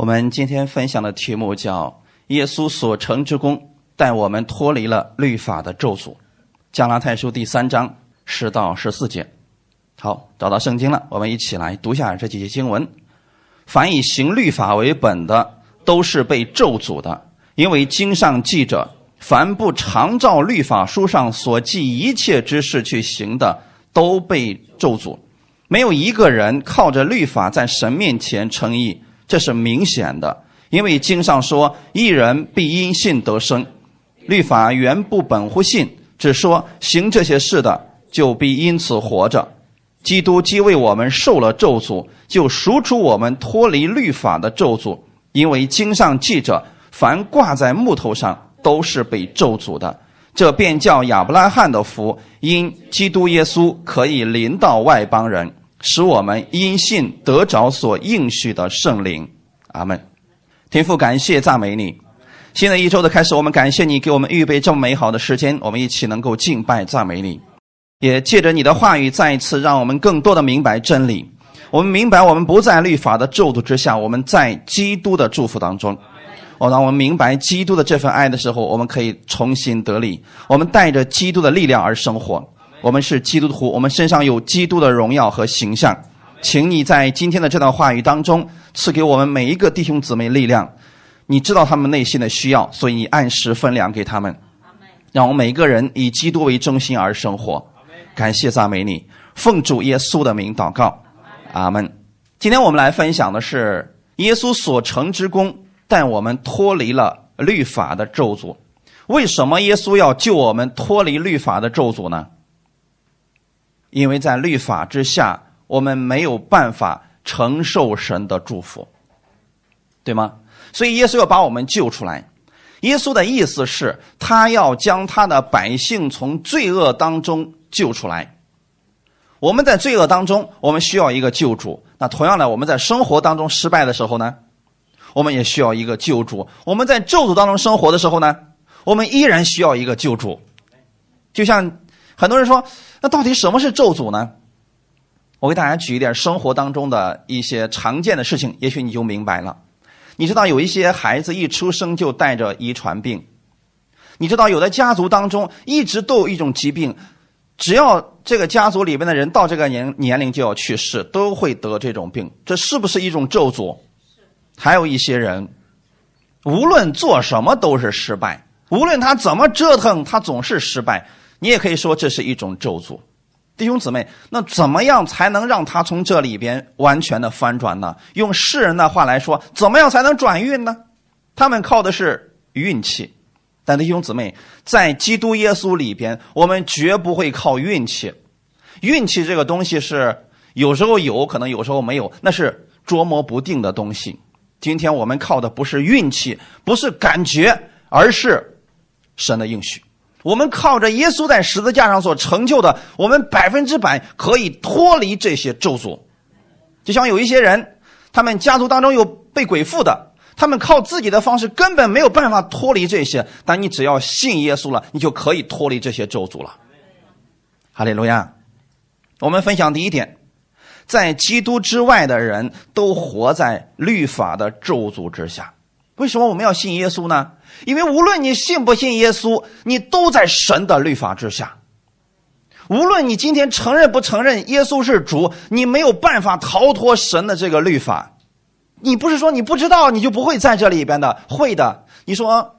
我们今天分享的题目叫“耶稣所成之功带我们脱离了律法的咒诅”。加拉太书第三章十到十四节。好，找到圣经了，我们一起来读下这几节经文。凡以行律法为本的，都是被咒诅的，因为经上记着：凡不常照律法书上所记一切之事去行的，都被咒诅。没有一个人靠着律法在神面前称义。这是明显的，因为经上说：“一人必因信得生。”律法原不本乎信，只说行这些事的就必因此活着。基督既为我们受了咒诅，就赎出我们脱离律法的咒诅。因为经上记着：“凡挂在木头上，都是被咒诅的。”这便叫亚伯拉罕的福，因基督耶稣可以临到外邦人。使我们因信得着所应许的圣灵，阿门。天父，感谢赞美你。新的一周的开始，我们感谢你给我们预备这么美好的时间，我们一起能够敬拜赞美你。也借着你的话语，再一次让我们更多的明白真理。我们明白，我们不在律法的咒诅之下，我们在基督的祝福当中。哦，当我们明白基督的这份爱的时候，我们可以重新得力。我们带着基督的力量而生活。我们是基督徒，我们身上有基督的荣耀和形象，请你在今天的这段话语当中赐给我们每一个弟兄姊妹力量。你知道他们内心的需要，所以你按时分粮给他们，让我们每一个人以基督为中心而生活。感谢赞美你，奉主耶稣的名祷告，阿门。今天我们来分享的是耶稣所成之功，但我们脱离了律法的咒诅。为什么耶稣要救我们脱离律法的咒诅呢？因为在律法之下，我们没有办法承受神的祝福，对吗？所以耶稣要把我们救出来。耶稣的意思是，他要将他的百姓从罪恶当中救出来。我们在罪恶当中，我们需要一个救主。那同样的，我们在生活当中失败的时候呢，我们也需要一个救主。我们在咒诅当中生活的时候呢，我们依然需要一个救主。就像。很多人说，那到底什么是咒诅呢？我给大家举一点生活当中的一些常见的事情，也许你就明白了。你知道有一些孩子一出生就带着遗传病，你知道有的家族当中一直都有一种疾病，只要这个家族里边的人到这个年年龄就要去世，都会得这种病，这是不是一种咒诅？还有一些人，无论做什么都是失败，无论他怎么折腾，他总是失败。你也可以说这是一种咒诅，弟兄姊妹，那怎么样才能让他从这里边完全的翻转呢？用世人的话来说，怎么样才能转运呢？他们靠的是运气，但弟兄姊妹，在基督耶稣里边，我们绝不会靠运气。运气这个东西是有时候有可能，有时候没有，那是捉摸不定的东西。今天我们靠的不是运气，不是感觉，而是神的应许。我们靠着耶稣在十字架上所成就的，我们百分之百可以脱离这些咒诅。就像有一些人，他们家族当中有被鬼附的，他们靠自己的方式根本没有办法脱离这些。但你只要信耶稣了，你就可以脱离这些咒诅了。哈利路亚！我们分享第一点，在基督之外的人都活在律法的咒诅之下。为什么我们要信耶稣呢？因为无论你信不信耶稣，你都在神的律法之下。无论你今天承认不承认耶稣是主，你没有办法逃脱神的这个律法。你不是说你不知道，你就不会在这里边的，会的。你说，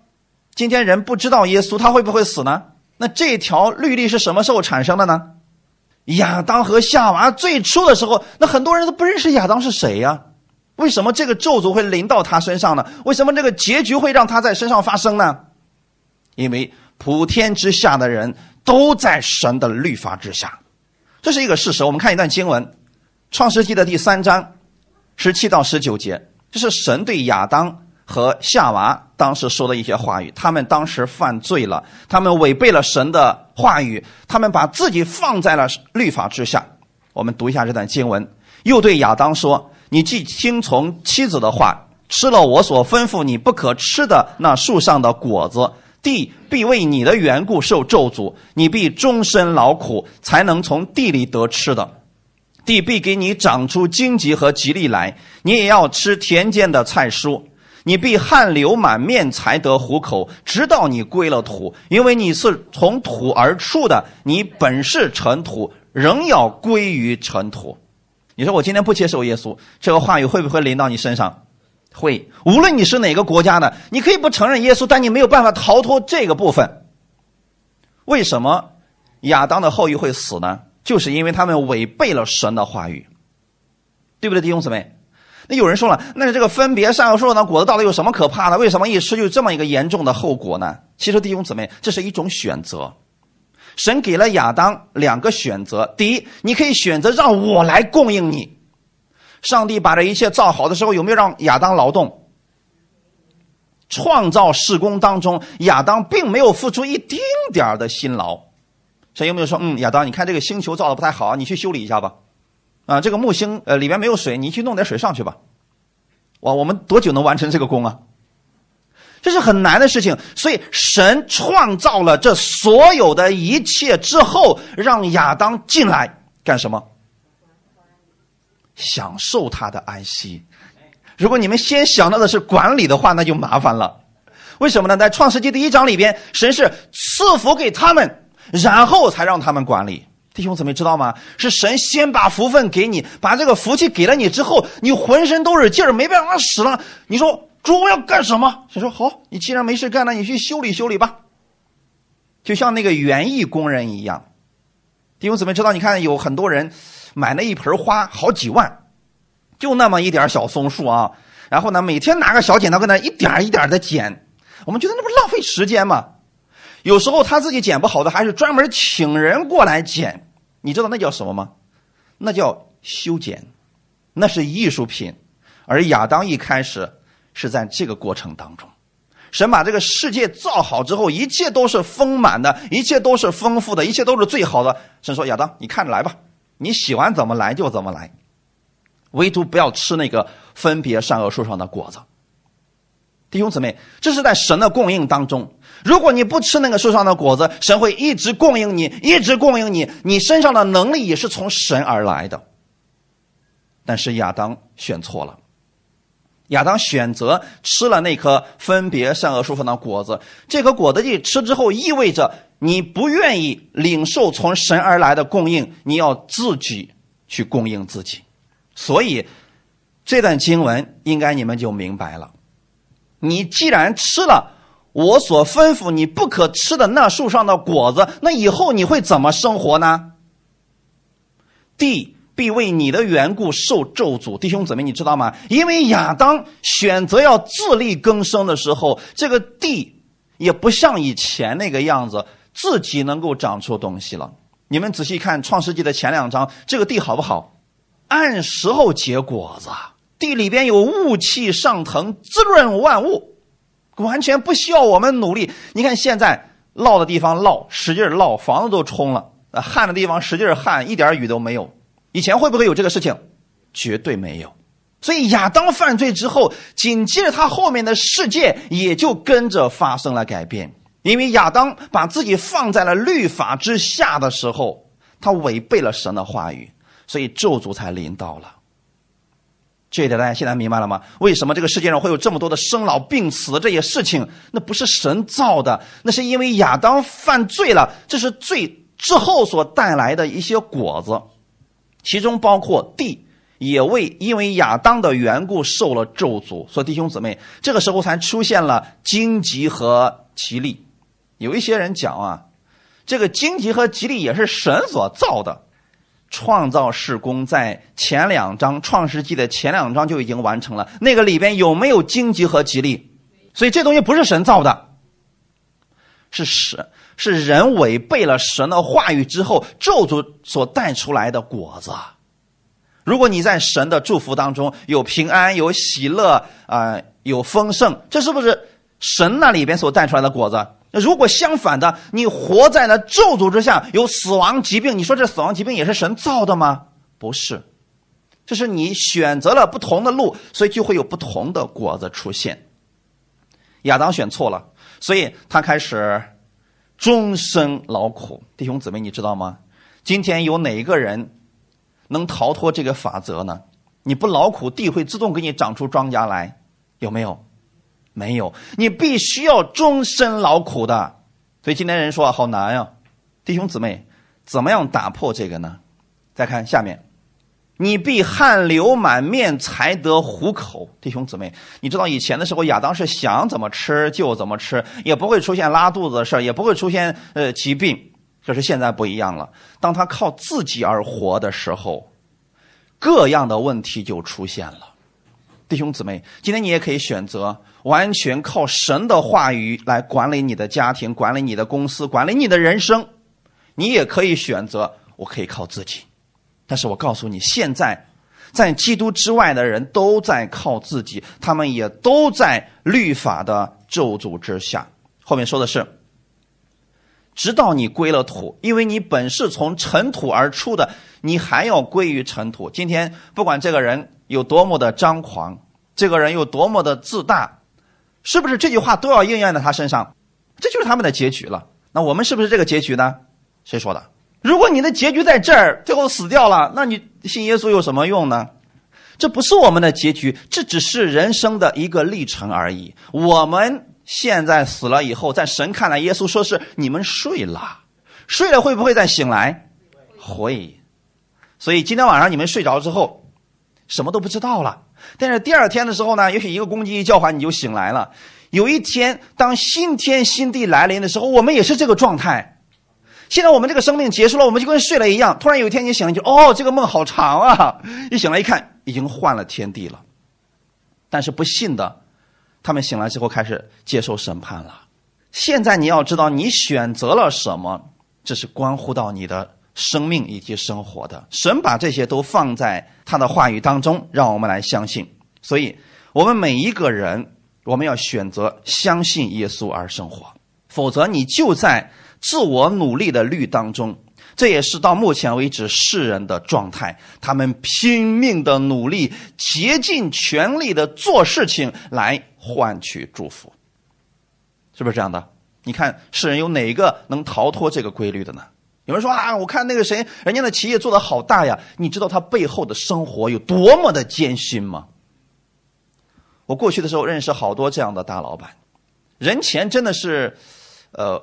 今天人不知道耶稣，他会不会死呢？那这条律例是什么时候产生的呢？亚当和夏娃最初的时候，那很多人都不认识亚当是谁呀？为什么这个咒诅会临到他身上呢？为什么这个结局会让他在身上发生呢？因为普天之下的人都在神的律法之下，这是一个事实。我们看一段经文，《创世纪》的第三章十七到十九节，这是神对亚当和夏娃当时说的一些话语。他们当时犯罪了，他们违背了神的话语，他们把自己放在了律法之下。我们读一下这段经文，又对亚当说。你既听从妻子的话，吃了我所吩咐你不可吃的那树上的果子，地必为你的缘故受咒诅，你必终身劳苦，才能从地里得吃的。地必给你长出荆棘和吉利来，你也要吃田间的菜蔬。你必汗流满面才得糊口，直到你归了土，因为你是从土而出的，你本是尘土，仍要归于尘土。你说我今天不接受耶稣，这个话语会不会临到你身上？会。无论你是哪个国家的，你可以不承认耶稣，但你没有办法逃脱这个部分。为什么亚当的后裔会死呢？就是因为他们违背了神的话语，对不对，弟兄姊妹？那有人说了，那这个分别善恶树上的果子到底有什么可怕的？为什么一吃就这么一个严重的后果呢？其实弟兄姊妹，这是一种选择。神给了亚当两个选择：第一，你可以选择让我来供应你。上帝把这一切造好的时候，有没有让亚当劳动？创造事工当中，亚当并没有付出一丁点的辛劳。神有没有说：“嗯，亚当，你看这个星球造的不太好，你去修理一下吧。啊，这个木星呃里面没有水，你去弄点水上去吧。哇，我们多久能完成这个工啊？这是很难的事情。所以神创造了这所有的一切之后，让亚当进来干什么？享受他的安息。如果你们先想到的是管理的话，那就麻烦了。为什么呢？在创世纪第一章里边，神是赐福给他们。”然后才让他们管理，弟兄姊妹知道吗？是神先把福分给你，把这个福气给了你之后，你浑身都是劲儿，没办法使了。你说主我要干什么？神说好，你既然没事干，那你去修理修理吧。就像那个园艺工人一样，弟兄姊妹知道？你看有很多人买那一盆花好几万，就那么一点小松树啊，然后呢每天拿个小剪刀跟那一点一点的剪，我们觉得那不浪费时间吗？有时候他自己剪不好的，还是专门请人过来剪。你知道那叫什么吗？那叫修剪，那是艺术品。而亚当一开始是在这个过程当中，神把这个世界造好之后，一切都是丰满的，一切都是丰富的，一切都是最好的。神说：“亚当，你看着来吧，你喜欢怎么来就怎么来，唯独不要吃那个分别善恶树上的果子。”弟兄姊妹，这是在神的供应当中。如果你不吃那个树上的果子，神会一直供应你，一直供应你。你身上的能力也是从神而来的。但是亚当选错了，亚当选择吃了那颗分别善恶树上的果子。这颗果子一吃之后，意味着你不愿意领受从神而来的供应，你要自己去供应自己。所以这段经文应该你们就明白了。你既然吃了。我所吩咐你不可吃的那树上的果子，那以后你会怎么生活呢？地必为你的缘故受咒诅，弟兄姊妹，你知道吗？因为亚当选择要自力更生的时候，这个地也不像以前那个样子，自己能够长出东西了。你们仔细看《创世纪》的前两章，这个地好不好？按时候结果子，地里边有雾气上腾，滋润万物。完全不需要我们努力。你看现在涝的地方涝，使劲涝，房子都冲了；旱的地方使劲旱，一点雨都没有。以前会不会有这个事情？绝对没有。所以亚当犯罪之后，紧接着他后面的世界也就跟着发生了改变。因为亚当把自己放在了律法之下的时候，他违背了神的话语，所以咒诅才临到了。这一点大家现在明白了吗？为什么这个世界上会有这么多的生老病死这些事情？那不是神造的，那是因为亚当犯罪了，这是罪之后所带来的一些果子，其中包括地也为因为亚当的缘故受了咒诅。所以弟兄姊妹，这个时候才出现了荆棘和吉利。有一些人讲啊，这个荆棘和吉利也是神所造的。创造事工在前两章《创世纪》的前两章就已经完成了。那个里边有没有荆棘和吉利？所以这东西不是神造的，是神是人违背了神的话语之后咒诅所带出来的果子。如果你在神的祝福当中有平安、有喜乐啊、有丰盛，这是不是神那里边所带出来的果子？那如果相反的，你活在那咒诅之下，有死亡疾病，你说这死亡疾病也是神造的吗？不是，这是你选择了不同的路，所以就会有不同的果子出现。亚当选错了，所以他开始终身劳苦。弟兄姊妹，你知道吗？今天有哪一个人能逃脱这个法则呢？你不劳苦，地会自动给你长出庄稼来，有没有？没有，你必须要终身劳苦的。所以今天人说啊好难呀，弟兄姊妹，怎么样打破这个呢？再看下面，你必汗流满面才得糊口。弟兄姊妹，你知道以前的时候，亚当是想怎么吃就怎么吃，也不会出现拉肚子的事也不会出现呃疾病。可是现在不一样了，当他靠自己而活的时候，各样的问题就出现了。弟兄姊妹，今天你也可以选择完全靠神的话语来管理你的家庭、管理你的公司、管理你的人生。你也可以选择，我可以靠自己。但是我告诉你，现在在基督之外的人都在靠自己，他们也都在律法的咒诅之下。后面说的是。直到你归了土，因为你本是从尘土而出的，你还要归于尘土。今天不管这个人有多么的张狂，这个人有多么的自大，是不是这句话都要应验在他身上？这就是他们的结局了。那我们是不是这个结局呢？谁说的？如果你的结局在这儿，最后死掉了，那你信耶稣有什么用呢？这不是我们的结局，这只是人生的一个历程而已。我们。现在死了以后，在神看来，耶稣说是你们睡了，睡了会不会再醒来？会。所以今天晚上你们睡着之后，什么都不知道了。但是第二天的时候呢，也许一个公鸡一叫唤，你就醒来了。有一天，当新天新地来临的时候，我们也是这个状态。现在我们这个生命结束了，我们就跟睡了一样。突然有一天你醒了，就哦，这个梦好长啊！一醒来一看，已经换了天地了。但是不信的。他们醒来之后开始接受审判了。现在你要知道，你选择了什么，这是关乎到你的生命以及生活的。神把这些都放在他的话语当中，让我们来相信。所以，我们每一个人，我们要选择相信耶稣而生活，否则你就在自我努力的律当中。这也是到目前为止世人的状态，他们拼命的努力，竭尽全力的做事情来换取祝福，是不是这样的？你看世人有哪个能逃脱这个规律的呢？有人说啊，我看那个谁，人家的企业做的好大呀，你知道他背后的生活有多么的艰辛吗？我过去的时候认识好多这样的大老板，人前真的是，呃。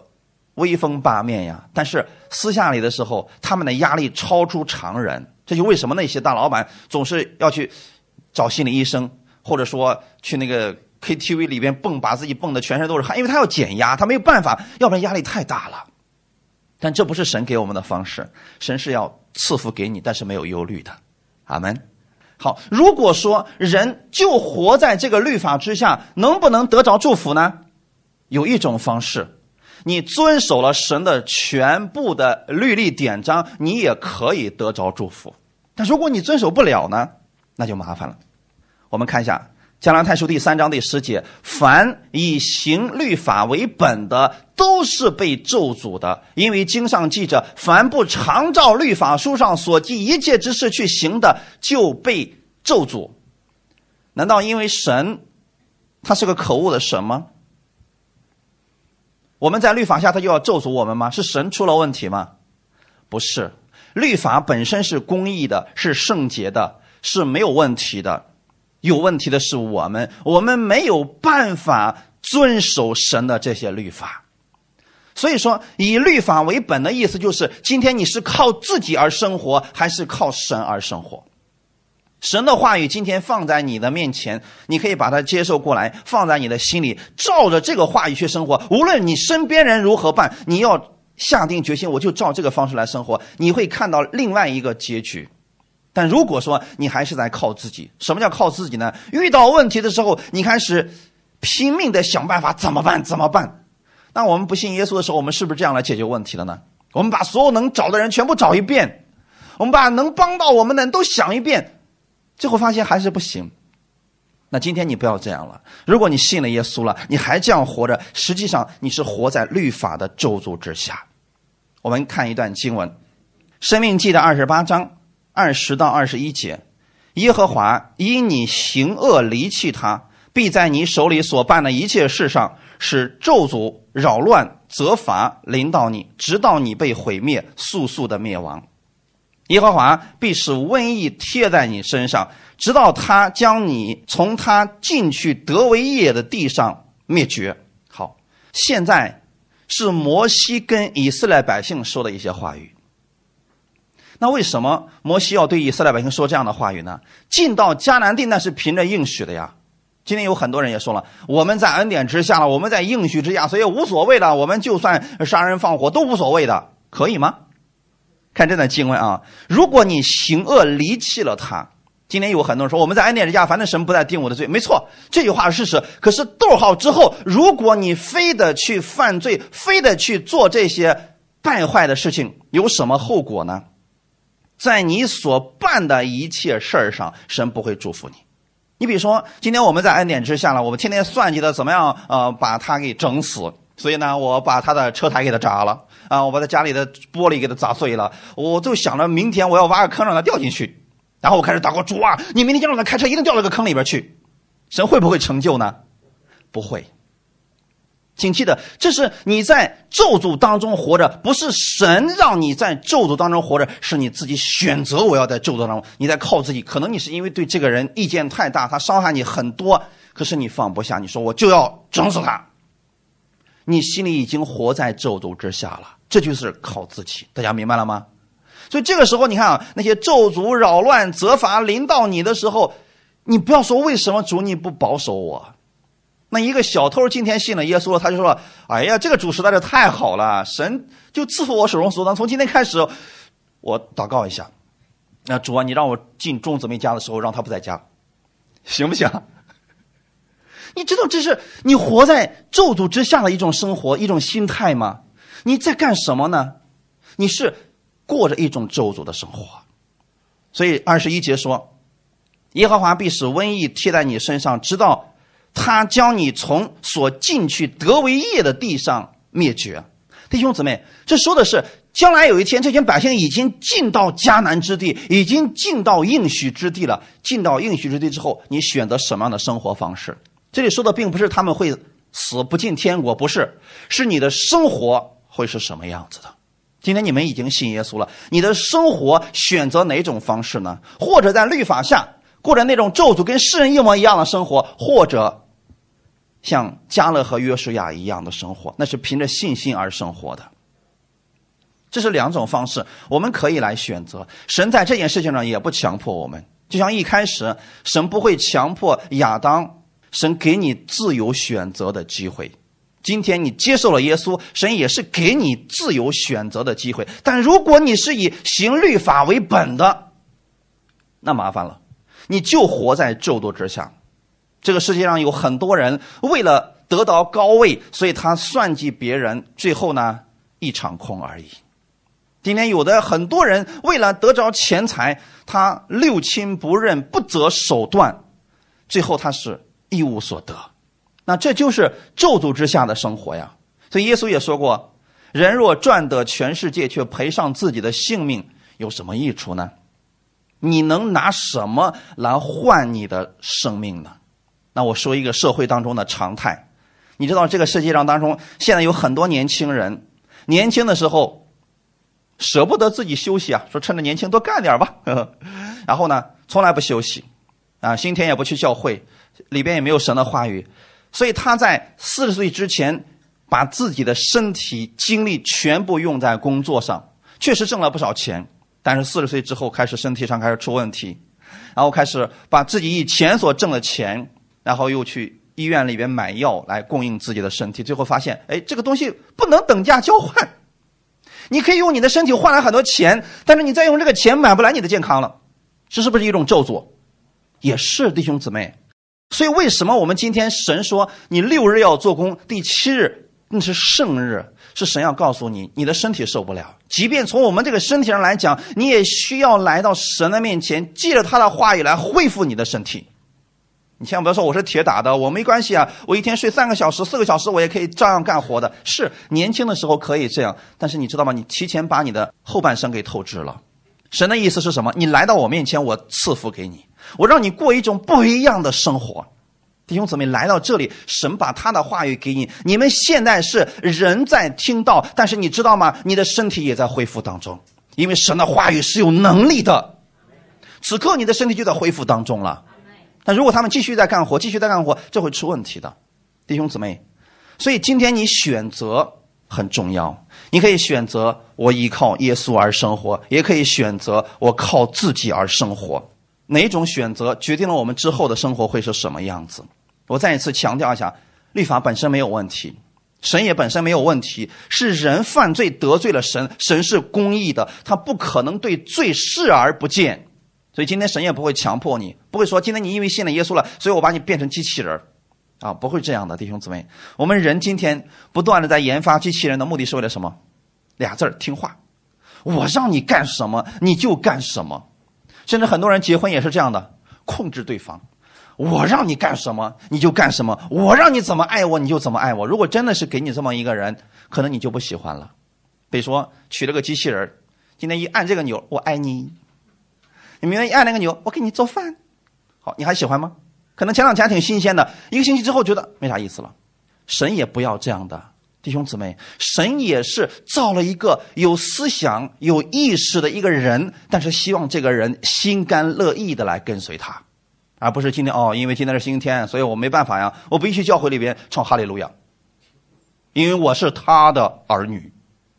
威风八面呀，但是私下里的时候，他们的压力超出常人。这就为什么那些大老板总是要去找心理医生，或者说去那个 KTV 里边蹦，把自己蹦的全身都是汗，因为他要减压，他没有办法，要不然压力太大了。但这不是神给我们的方式，神是要赐福给你，但是没有忧虑的。阿门。好，如果说人就活在这个律法之下，能不能得着祝福呢？有一种方式。你遵守了神的全部的律例典章，你也可以得着祝福。但如果你遵守不了呢，那就麻烦了。我们看一下《加拉太书》第三章第十节：凡以行律法为本的，都是被咒诅的，因为经上记着：凡不常照律法书上所记一切之事去行的，就被咒诅。难道因为神他是个可恶的神吗？我们在律法下，他就要咒诅我们吗？是神出了问题吗？不是，律法本身是公义的，是圣洁的，是没有问题的。有问题的是我们，我们没有办法遵守神的这些律法。所以说，以律法为本的意思就是：今天你是靠自己而生活，还是靠神而生活？神的话语今天放在你的面前，你可以把它接受过来，放在你的心里，照着这个话语去生活。无论你身边人如何办，你要下定决心，我就照这个方式来生活。你会看到另外一个结局。但如果说你还是在靠自己，什么叫靠自己呢？遇到问题的时候，你开始拼命的想办法，怎么办？怎么办？那我们不信耶稣的时候，我们是不是这样来解决问题的呢？我们把所有能找的人全部找一遍，我们把能帮到我们的人都想一遍。最后发现还是不行，那今天你不要这样了。如果你信了耶稣了，你还这样活着，实际上你是活在律法的咒诅之下。我们看一段经文，《生命记》的二十八章二十到二十一节：耶和华因你行恶离弃他，必在你手里所办的一切事上使咒诅、扰乱、责罚临到你，直到你被毁灭，速速的灭亡。耶和华必使瘟疫贴在你身上，直到他将你从他进去得为业的地上灭绝。好，现在是摩西跟以色列百姓说的一些话语。那为什么摩西要对以色列百姓说这样的话语呢？进到迦南地那是凭着应许的呀。今天有很多人也说了，我们在恩典之下了，我们在应许之下，所以无所谓的，我们就算杀人放火都无所谓的，可以吗？看这段经文啊，如果你行恶离弃了他，今天有很多人说我们在恩典之下，反正神不再定我的罪，没错，这句话是事实。可是逗号之后，如果你非得去犯罪，非得去做这些败坏的事情，有什么后果呢？在你所办的一切事儿上，神不会祝福你。你比如说，今天我们在恩典之下了，我们天天算计的怎么样？呃，把他给整死。所以呢，我把他的车台给他砸了啊，我把他家里的玻璃给他砸碎了。我就想着明天我要挖个坑让他掉进去，然后我开始祷告主啊，你明天就让他开车一定掉到个坑里边去。神会不会成就呢？不会。请记得，这是你在咒诅当中活着，不是神让你在咒诅当中活着，是你自己选择我要在咒诅当中，你在靠自己。可能你是因为对这个人意见太大，他伤害你很多，可是你放不下，你说我就要整死他。你心里已经活在咒诅之下了，这就是靠自己。大家明白了吗？所以这个时候，你看啊，那些咒诅扰乱、责罚临到你的时候，你不要说为什么主你不保守我。那一个小偷今天信了耶稣了，他就说：“哎呀，这个主实在是太好了，神就赐福我手中所当。从今天开始，我祷告一下，那主啊，你让我进众姊妹家的时候，让他不在家，行不行？你知道这是你活在咒诅之下的一种生活，一种心态吗？你在干什么呢？你是过着一种咒诅的生活。所以二十一节说，耶和华必使瘟疫贴在你身上，直到。”他将你从所进去得为业的地上灭绝，弟兄姊妹，这说的是将来有一天，这群百姓已经进到迦南之地，已经进到应许之地了。进到应许之地之后，你选择什么样的生活方式？这里说的并不是他们会死不进天国，不是，是你的生活会是什么样子的？今天你们已经信耶稣了，你的生活选择哪种方式呢？或者在律法下过着那种咒诅跟世人一模一样的生活，或者？像加勒和约书亚一样的生活，那是凭着信心而生活的。这是两种方式，我们可以来选择。神在这件事情上也不强迫我们，就像一开始，神不会强迫亚当，神给你自由选择的机会。今天你接受了耶稣，神也是给你自由选择的机会。但如果你是以行律法为本的，那麻烦了，你就活在咒诅之下。这个世界上有很多人为了得到高位，所以他算计别人，最后呢一场空而已。今天有的很多人为了得着钱财，他六亲不认，不择手段，最后他是一无所得。那这就是咒诅之下的生活呀。所以耶稣也说过：“人若赚得全世界，却赔上自己的性命，有什么益处呢？你能拿什么来换你的生命呢？”那我说一个社会当中的常态，你知道这个世界上当中现在有很多年轻人，年轻的时候舍不得自己休息啊，说趁着年轻多干点吧，呵 呵然后呢从来不休息，啊，星天也不去教会，里边也没有神的话语，所以他在四十岁之前把自己的身体精力全部用在工作上，确实挣了不少钱，但是四十岁之后开始身体上开始出问题，然后开始把自己以前所挣的钱。然后又去医院里边买药来供应自己的身体，最后发现，哎，这个东西不能等价交换。你可以用你的身体换来很多钱，但是你再用这个钱买不来你的健康了，这是不是一种咒诅？也是，弟兄姊妹。所以为什么我们今天神说你六日要做工，第七日那是圣日，是神要告诉你，你的身体受不了。即便从我们这个身体上来讲，你也需要来到神的面前，借着他的话语来恢复你的身体。你千万不要说我是铁打的，我没关系啊，我一天睡三个小时、四个小时，我也可以照样干活的。是年轻的时候可以这样，但是你知道吗？你提前把你的后半生给透支了。神的意思是什么？你来到我面前，我赐福给你，我让你过一种不一样的生活。弟兄姊妹，来到这里，神把他的话语给你。你们现在是人在听到，但是你知道吗？你的身体也在恢复当中。因为神的话语是有能力的。此刻你的身体就在恢复当中了。但如果他们继续在干活，继续在干活，这会出问题的，弟兄姊妹。所以今天你选择很重要。你可以选择我依靠耶稣而生活，也可以选择我靠自己而生活。哪种选择决定了我们之后的生活会是什么样子？我再一次强调一下，律法本身没有问题，神也本身没有问题，是人犯罪得罪了神，神是公义的，他不可能对罪视而不见。所以今天神也不会强迫你，不会说今天你因为信了耶稣了，所以我把你变成机器人啊，不会这样的，弟兄姊妹。我们人今天不断的在研发机器人的目的是为了什么？俩字儿听话。我让你干什么你就干什么。甚至很多人结婚也是这样的，控制对方。我让你干什么你就干什么，我让你怎么爱我你就怎么爱我。如果真的是给你这么一个人，可能你就不喜欢了。比如说娶了个机器人，今天一按这个钮，我爱你。你明天一按那个钮，我给你做饭，好，你还喜欢吗？可能前两天还挺新鲜的，一个星期之后觉得没啥意思了。神也不要这样的弟兄姊妹，神也是造了一个有思想、有意识的一个人，但是希望这个人心甘乐意的来跟随他，而不是今天哦，因为今天是星期天，所以我没办法呀，我必须教会里边唱哈利路亚，因为我是他的儿女。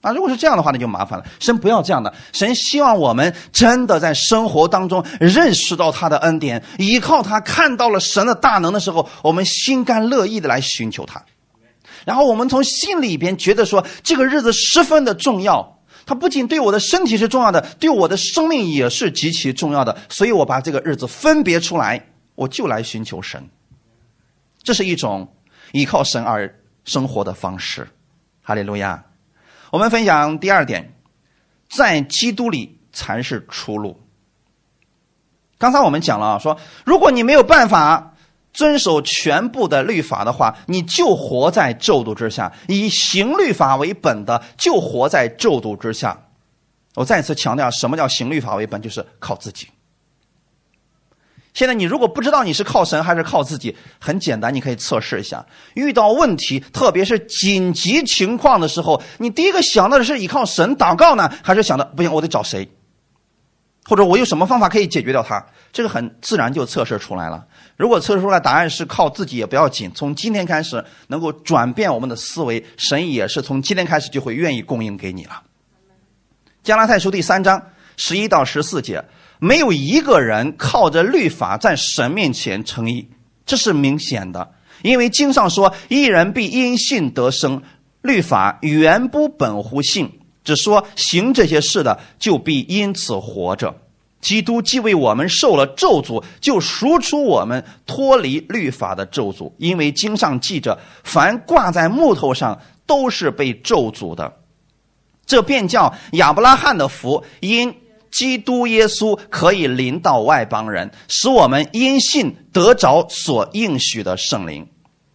啊，如果是这样的话，那就麻烦了。神不要这样的，神希望我们真的在生活当中认识到他的恩典，依靠他，看到了神的大能的时候，我们心甘乐意的来寻求他。然后我们从心里边觉得说，这个日子十分的重要，它不仅对我的身体是重要的，对我的生命也是极其重要的。所以我把这个日子分别出来，我就来寻求神。这是一种依靠神而生活的方式。哈利路亚。我们分享第二点，在基督里才是出路。刚才我们讲了啊，说如果你没有办法遵守全部的律法的话，你就活在咒诅之下；以行律法为本的，就活在咒诅之下。我再次强调，什么叫行律法为本？就是靠自己。现在你如果不知道你是靠神还是靠自己，很简单，你可以测试一下。遇到问题，特别是紧急情况的时候，你第一个想到的是依靠神祷告呢，还是想到不行，我得找谁？或者我有什么方法可以解决掉它？这个很自然就测试出来了。如果测出来答案是靠自己，也不要紧。从今天开始，能够转变我们的思维，神也是从今天开始就会愿意供应给你了。加拉太书第三章十一到十四节。没有一个人靠着律法在神面前称义，这是明显的。因为经上说：“一人必因信得生。”律法原不本乎信，只说行这些事的就必因此活着。基督既为我们受了咒诅，就赎出我们脱离律法的咒诅。因为经上记着：“凡挂在木头上，都是被咒诅的。”这便叫亚伯拉罕的福因。基督耶稣可以临到外邦人，使我们因信得着所应许的圣灵。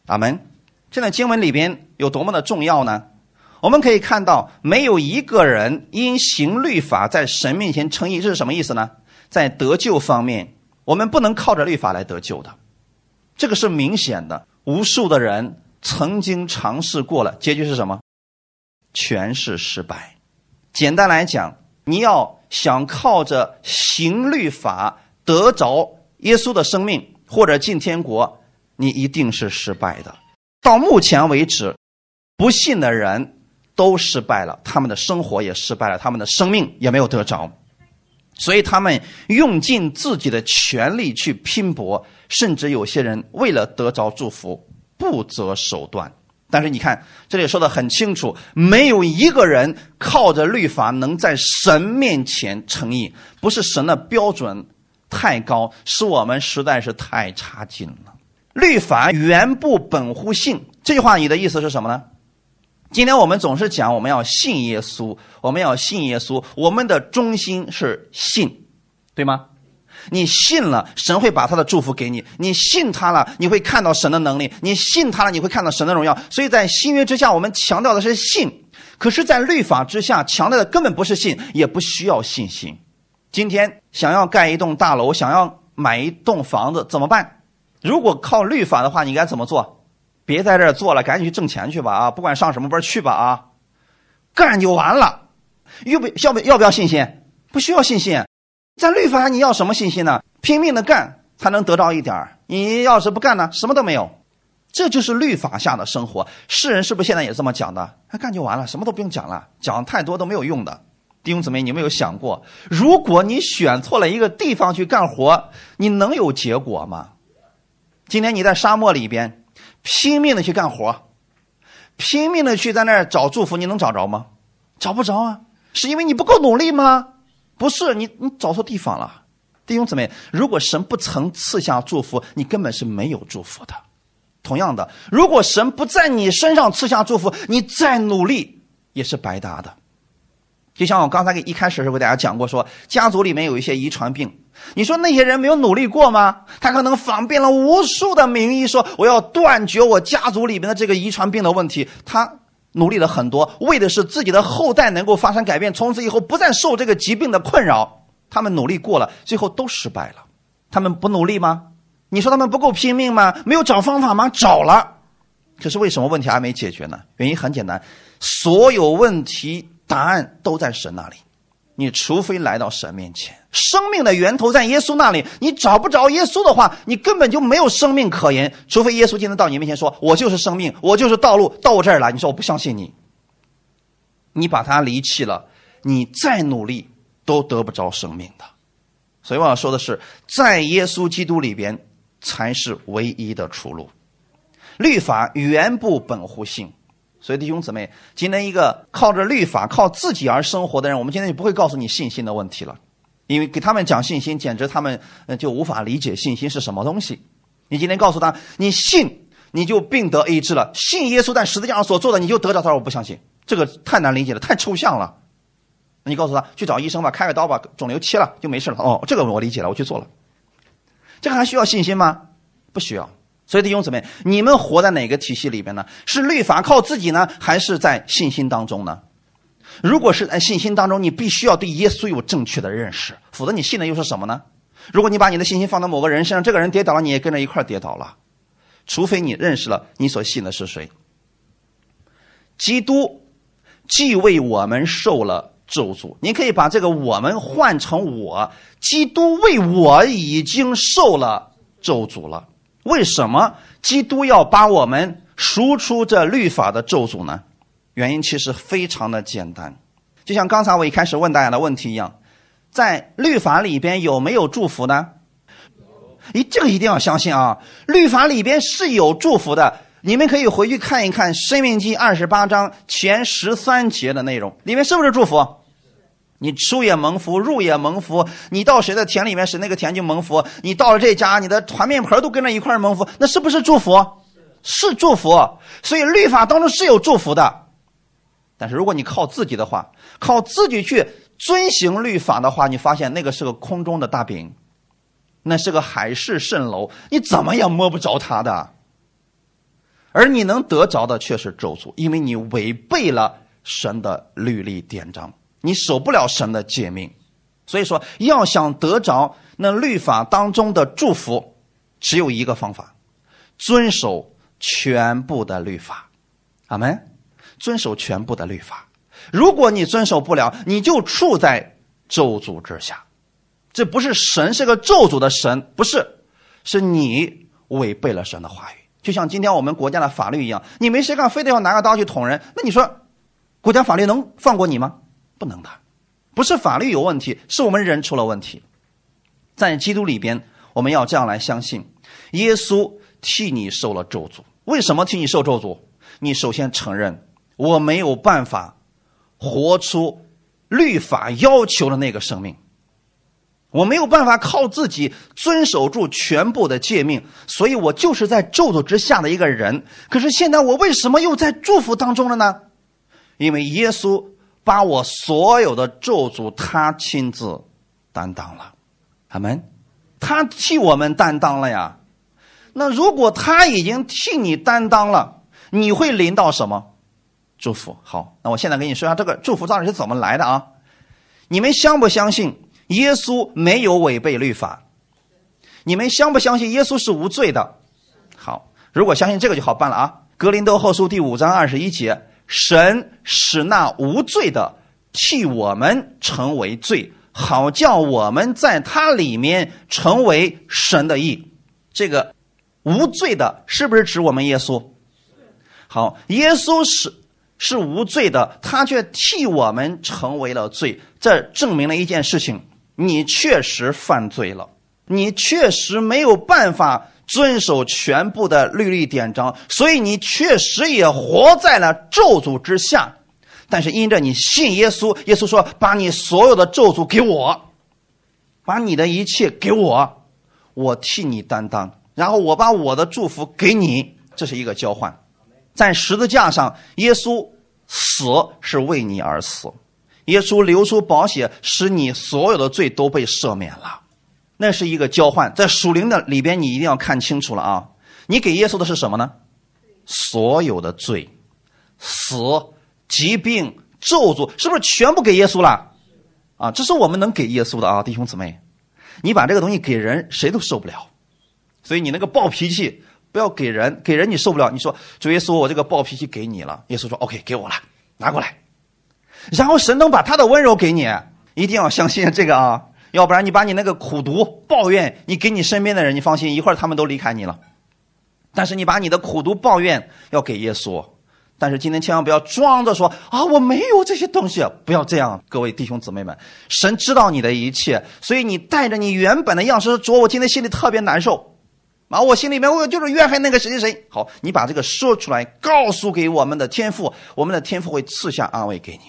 阿门。这段经文里边有多么的重要呢？我们可以看到，没有一个人因行律法在神面前称义，这是什么意思呢？在得救方面，我们不能靠着律法来得救的，这个是明显的。无数的人曾经尝试过了，结局是什么？全是失败。简单来讲，你要。想靠着行律法得着耶稣的生命或者进天国，你一定是失败的。到目前为止，不信的人都失败了，他们的生活也失败了，他们的生命也没有得着，所以他们用尽自己的全力去拼搏，甚至有些人为了得着祝福不择手段。但是你看，这里说的很清楚，没有一个人靠着律法能在神面前称义，不是神的标准太高，是我们实在是太差劲了。律法原不本乎信，这句话你的意思是什么呢？今天我们总是讲我们要信耶稣，我们要信耶稣，我们的中心是信，对吗？你信了，神会把他的祝福给你；你信他了，你会看到神的能力；你信他了，你会看到神的荣耀。所以在新约之下，我们强调的是信；可是，在律法之下，强调的根本不是信，也不需要信心。今天想要盖一栋大楼，想要买一栋房子，怎么办？如果靠律法的话，你该怎么做？别在这儿做了，赶紧去挣钱去吧！啊，不管上什么班去吧！啊，干就完了。要不要不要不要信心？不需要信心。在律法下你要什么信心呢？拼命的干才能得到一点儿。你要是不干呢，什么都没有。这就是律法下的生活。世人是不是现在也这么讲的？他干就完了，什么都不用讲了，讲太多都没有用的。弟兄姊妹，你有没有想过，如果你选错了一个地方去干活，你能有结果吗？今天你在沙漠里边拼命的去干活，拼命的去在那儿找祝福，你能找着吗？找不着啊，是因为你不够努力吗？不是，你你找错地方了。弟兄姊妹，如果神不曾赐下祝福，你根本是没有祝福的。同样的，如果神不在你身上赐下祝福，你再努力也是白搭的。就像我刚才给一开始时候给大家讲过，说家族里面有一些遗传病，你说那些人没有努力过吗？他可能访遍了无数的名医，说我要断绝我家族里面的这个遗传病的问题。他努力了很多，为的是自己的后代能够发生改变，从此以后不再受这个疾病的困扰。他们努力过了，最后都失败了。他们不努力吗？你说他们不够拼命吗？没有找方法吗？找了，可是为什么问题还没解决呢？原因很简单，所有问题。答案都在神那里，你除非来到神面前，生命的源头在耶稣那里。你找不着耶稣的话，你根本就没有生命可言。除非耶稣今天到你面前说：“我就是生命，我就是道路。”到我这儿来，你说我不相信你，你把他离弃了，你再努力都得不着生命的。所以我要说的是，在耶稣基督里边才是唯一的出路。律法原不本乎性。所以弟兄姊妹，今天一个靠着律法、靠自己而生活的人，我们今天就不会告诉你信心的问题了，因为给他们讲信心，简直他们就无法理解信心是什么东西。你今天告诉他，你信你就病得医治了，信耶稣在十字架上所做的你就得着。他说我不相信，这个太难理解了，太抽象了。你告诉他去找医生吧，开个刀把肿瘤切了就没事了。哦，这个我理解了，我去做了。这个还需要信心吗？不需要。所以弟兄姊妹，你们活在哪个体系里边呢？是律法靠自己呢，还是在信心当中呢？如果是在信心当中，你必须要对耶稣有正确的认识，否则你信的又是什么呢？如果你把你的信心放到某个人身上，这个人跌倒了，你也跟着一块跌倒了。除非你认识了你所信的是谁。基督既为我们受了咒诅，你可以把这个“我们”换成我。基督为我已经受了咒诅了。为什么基督要把我们赎出这律法的咒诅呢？原因其实非常的简单，就像刚才我一开始问大家的问题一样，在律法里边有没有祝福呢？咦，这个一定要相信啊！律法里边是有祝福的，你们可以回去看一看《生命记》二十八章前十三节的内容，里面是不是祝福？你出也蒙福，入也蒙福。你到谁的田里面，使那个田就蒙福。你到了这家，你的团面盆都跟着一块蒙福，那是不是祝福？是祝福。所以律法当中是有祝福的。但是如果你靠自己的话，靠自己去遵行律法的话，你发现那个是个空中的大饼，那是个海市蜃楼，你怎么也摸不着它的。而你能得着的却是咒诅，因为你违背了神的律例典章。你守不了神的诫命，所以说要想得着那律法当中的祝福，只有一个方法：遵守全部的律法。阿门。遵守全部的律法。如果你遵守不了，你就处在咒诅之下。这不是神是个咒诅的神，不是，是你违背了神的话语。就像今天我们国家的法律一样，你没事干，非得要拿个刀去捅人，那你说国家法律能放过你吗？不能的，不是法律有问题，是我们人出了问题。在基督里边，我们要这样来相信：耶稣替你受了咒诅。为什么替你受咒诅？你首先承认我没有办法活出律法要求的那个生命，我没有办法靠自己遵守住全部的诫命，所以我就是在咒诅之下的一个人。可是现在我为什么又在祝福当中了呢？因为耶稣。把我所有的咒诅，他亲自担当了，阿门。他替我们担当了呀。那如果他已经替你担当了，你会临到什么祝福？好，那我现在跟你说一下这个祝福到底是怎么来的啊？你们相不相信耶稣没有违背律法？你们相不相信耶稣是无罪的？好，如果相信这个就好办了啊。格林德后书第五章二十一节。神使那无罪的替我们成为罪，好叫我们在他里面成为神的义。这个无罪的，是不是指我们耶稣？好，耶稣是是无罪的，他却替我们成为了罪，这证明了一件事情：你确实犯罪了，你确实没有办法遵守全部的律例典章，所以你确实也活在了咒诅之下。但是因着你信耶稣，耶稣说：“把你所有的咒诅给我，把你的一切给我，我替你担当，然后我把我的祝福给你。”这是一个交换。在十字架上，耶稣死是为你而死，耶稣流出宝血，使你所有的罪都被赦免了。那是一个交换，在属灵的里边，你一定要看清楚了啊！你给耶稣的是什么呢？所有的罪、死、疾病、咒诅，是不是全部给耶稣了？啊，这是我们能给耶稣的啊，弟兄姊妹，你把这个东西给人，谁都受不了。所以你那个暴脾气。不要给人，给人你受不了。你说主耶稣，我这个暴脾气给你了。耶稣说：“OK，给我了，拿过来。”然后神能把他的温柔给你，一定要相信这个啊，要不然你把你那个苦毒、抱怨，你给你身边的人，你放心，一会儿他们都离开你了。但是你把你的苦毒、抱怨要给耶稣。但是今天千万不要装着说啊，我没有这些东西，不要这样，各位弟兄姊妹们，神知道你的一切，所以你带着你原本的样式，主，我今天心里特别难受。啊！我心里面我就是怨恨那个谁谁谁。好，你把这个说出来，告诉给我们的天父，我们的天父会赐下安慰给你。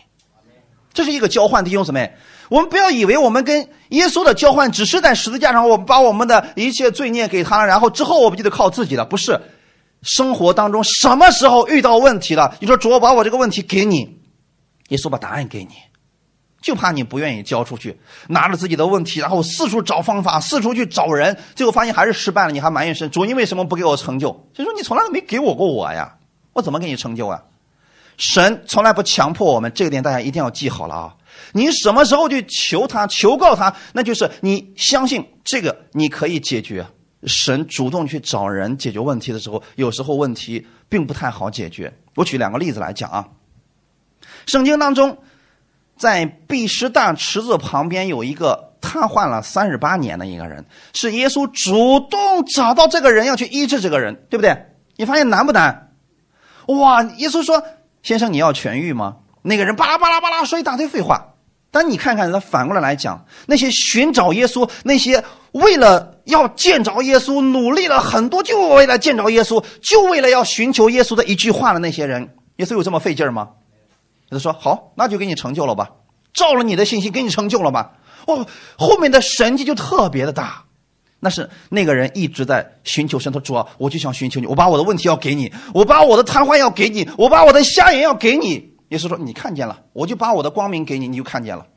这是一个交换，弟兄姊妹，我们不要以为我们跟耶稣的交换只是在十字架上，我们把我们的一切罪孽给他，然后之后我们就得靠自己了。不是，生活当中什么时候遇到问题了？你说主，把我这个问题给你，耶稣把答案给你。就怕你不愿意交出去，拿着自己的问题，然后四处找方法，四处去找人，最后发现还是失败了。你还埋怨神，主你为什么不给我成就？就说你从来都没给我过我呀，我怎么给你成就啊？神从来不强迫我们，这个点大家一定要记好了啊！你什么时候去求他、求告他，那就是你相信这个你可以解决。神主动去找人解决问题的时候，有时候问题并不太好解决。我举两个例子来讲啊，圣经当中。在毕士大池子旁边有一个瘫痪了三十八年的一个人，是耶稣主动找到这个人要去医治这个人，对不对？你发现难不难？哇！耶稣说：“先生，你要痊愈吗？”那个人巴拉巴拉巴拉说一大堆废话。但你看看他反过来来讲，那些寻找耶稣、那些为了要见着耶稣努力了很多，就为了见着耶稣，就为了要寻求耶稣的一句话的那些人，耶稣有这么费劲吗？他说：“好，那就给你成就了吧，照了你的信心给你成就了吧。哦，后面的神迹就特别的大，那是那个人一直在寻求神。他主啊，我就想寻求你，我把我的问题要给你，我把我的瘫痪要给你，我把我的瞎眼要给你。也是说，你看见了，我就把我的光明给你，你就看见了。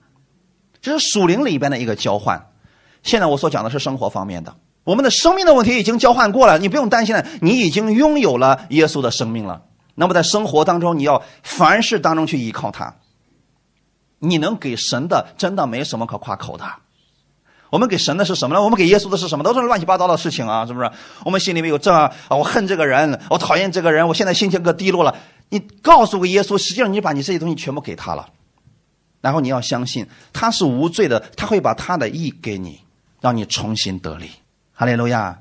这是属灵里边的一个交换。现在我所讲的是生活方面的，我们的生命的问题已经交换过了，你不用担心了，你已经拥有了耶稣的生命了。”那么在生活当中，你要凡事当中去依靠他。你能给神的，真的没什么可夸口的。我们给神的是什么呢？我们给耶稣的是什么？都是乱七八糟的事情啊，是不是？我们心里面有这啊，我恨这个人，我讨厌这个人，我现在心情可低落了。你告诉个耶稣，实际上你把你这些东西全部给他了，然后你要相信他是无罪的，他会把他的意给你，让你重新得力。哈利路亚。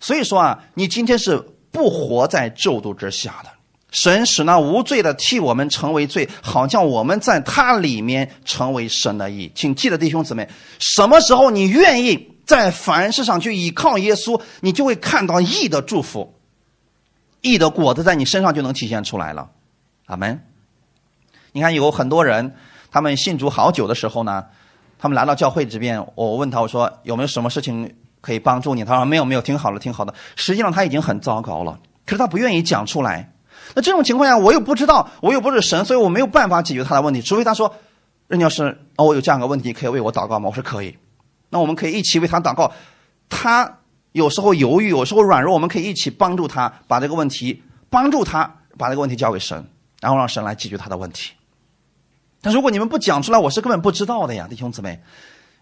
所以说啊，你今天是不活在咒诅之下的。神使那无罪的替我们成为罪，好像我们在他里面成为神的义。请记得，弟兄姊妹，什么时候你愿意在凡事上去依靠耶稣，你就会看到义的祝福，义的果子在你身上就能体现出来了。阿门。你看，有很多人，他们信主好久的时候呢，他们来到教会这边，我问他，我说有没有什么事情可以帮助你？他说没有，没有，挺好的，挺好的。实际上他已经很糟糕了，可是他不愿意讲出来。那这种情况下，我又不知道，我又不是神，所以我没有办法解决他的问题。除非他说：“任教师，我有这样一个问题，可以为我祷告吗？”我说：“可以。”那我们可以一起为他祷告。他有时候犹豫，有时候软弱，我们可以一起帮助他把这个问题，帮助他把这个问题交给神，然后让神来解决他的问题。但如果你们不讲出来，我是根本不知道的呀，弟兄姊妹。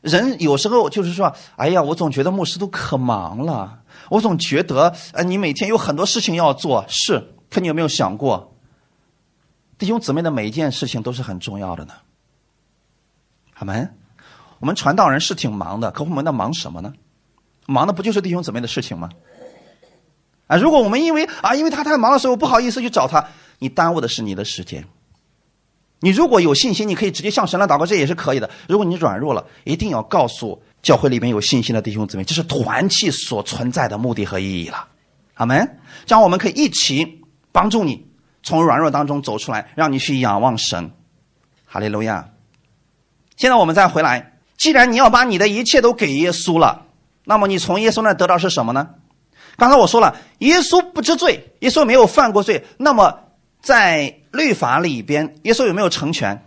人有时候就是说：“哎呀，我总觉得牧师都可忙了，我总觉得，呃，你每天有很多事情要做。”是。可你有没有想过，弟兄姊妹的每一件事情都是很重要的呢？阿门。我们传道人是挺忙的，可我们在忙什么呢？忙的不就是弟兄姊妹的事情吗？啊，如果我们因为啊，因为他太忙的时候不好意思去找他，你耽误的是你的时间。你如果有信心，你可以直接向神来祷告，这也是可以的。如果你软弱了，一定要告诉教会里面有信心的弟兄姊妹，这是团契所存在的目的和意义了。阿门。这样我们可以一起帮助你从软弱当中走出来，让你去仰望神。哈利路亚。现在我们再回来，既然你要把你的一切都给耶稣了，那么你从耶稣那得到是什么呢？刚才我说了，耶稣不知罪，耶稣没有犯过罪。那么在律法里边，耶稣有没有成全？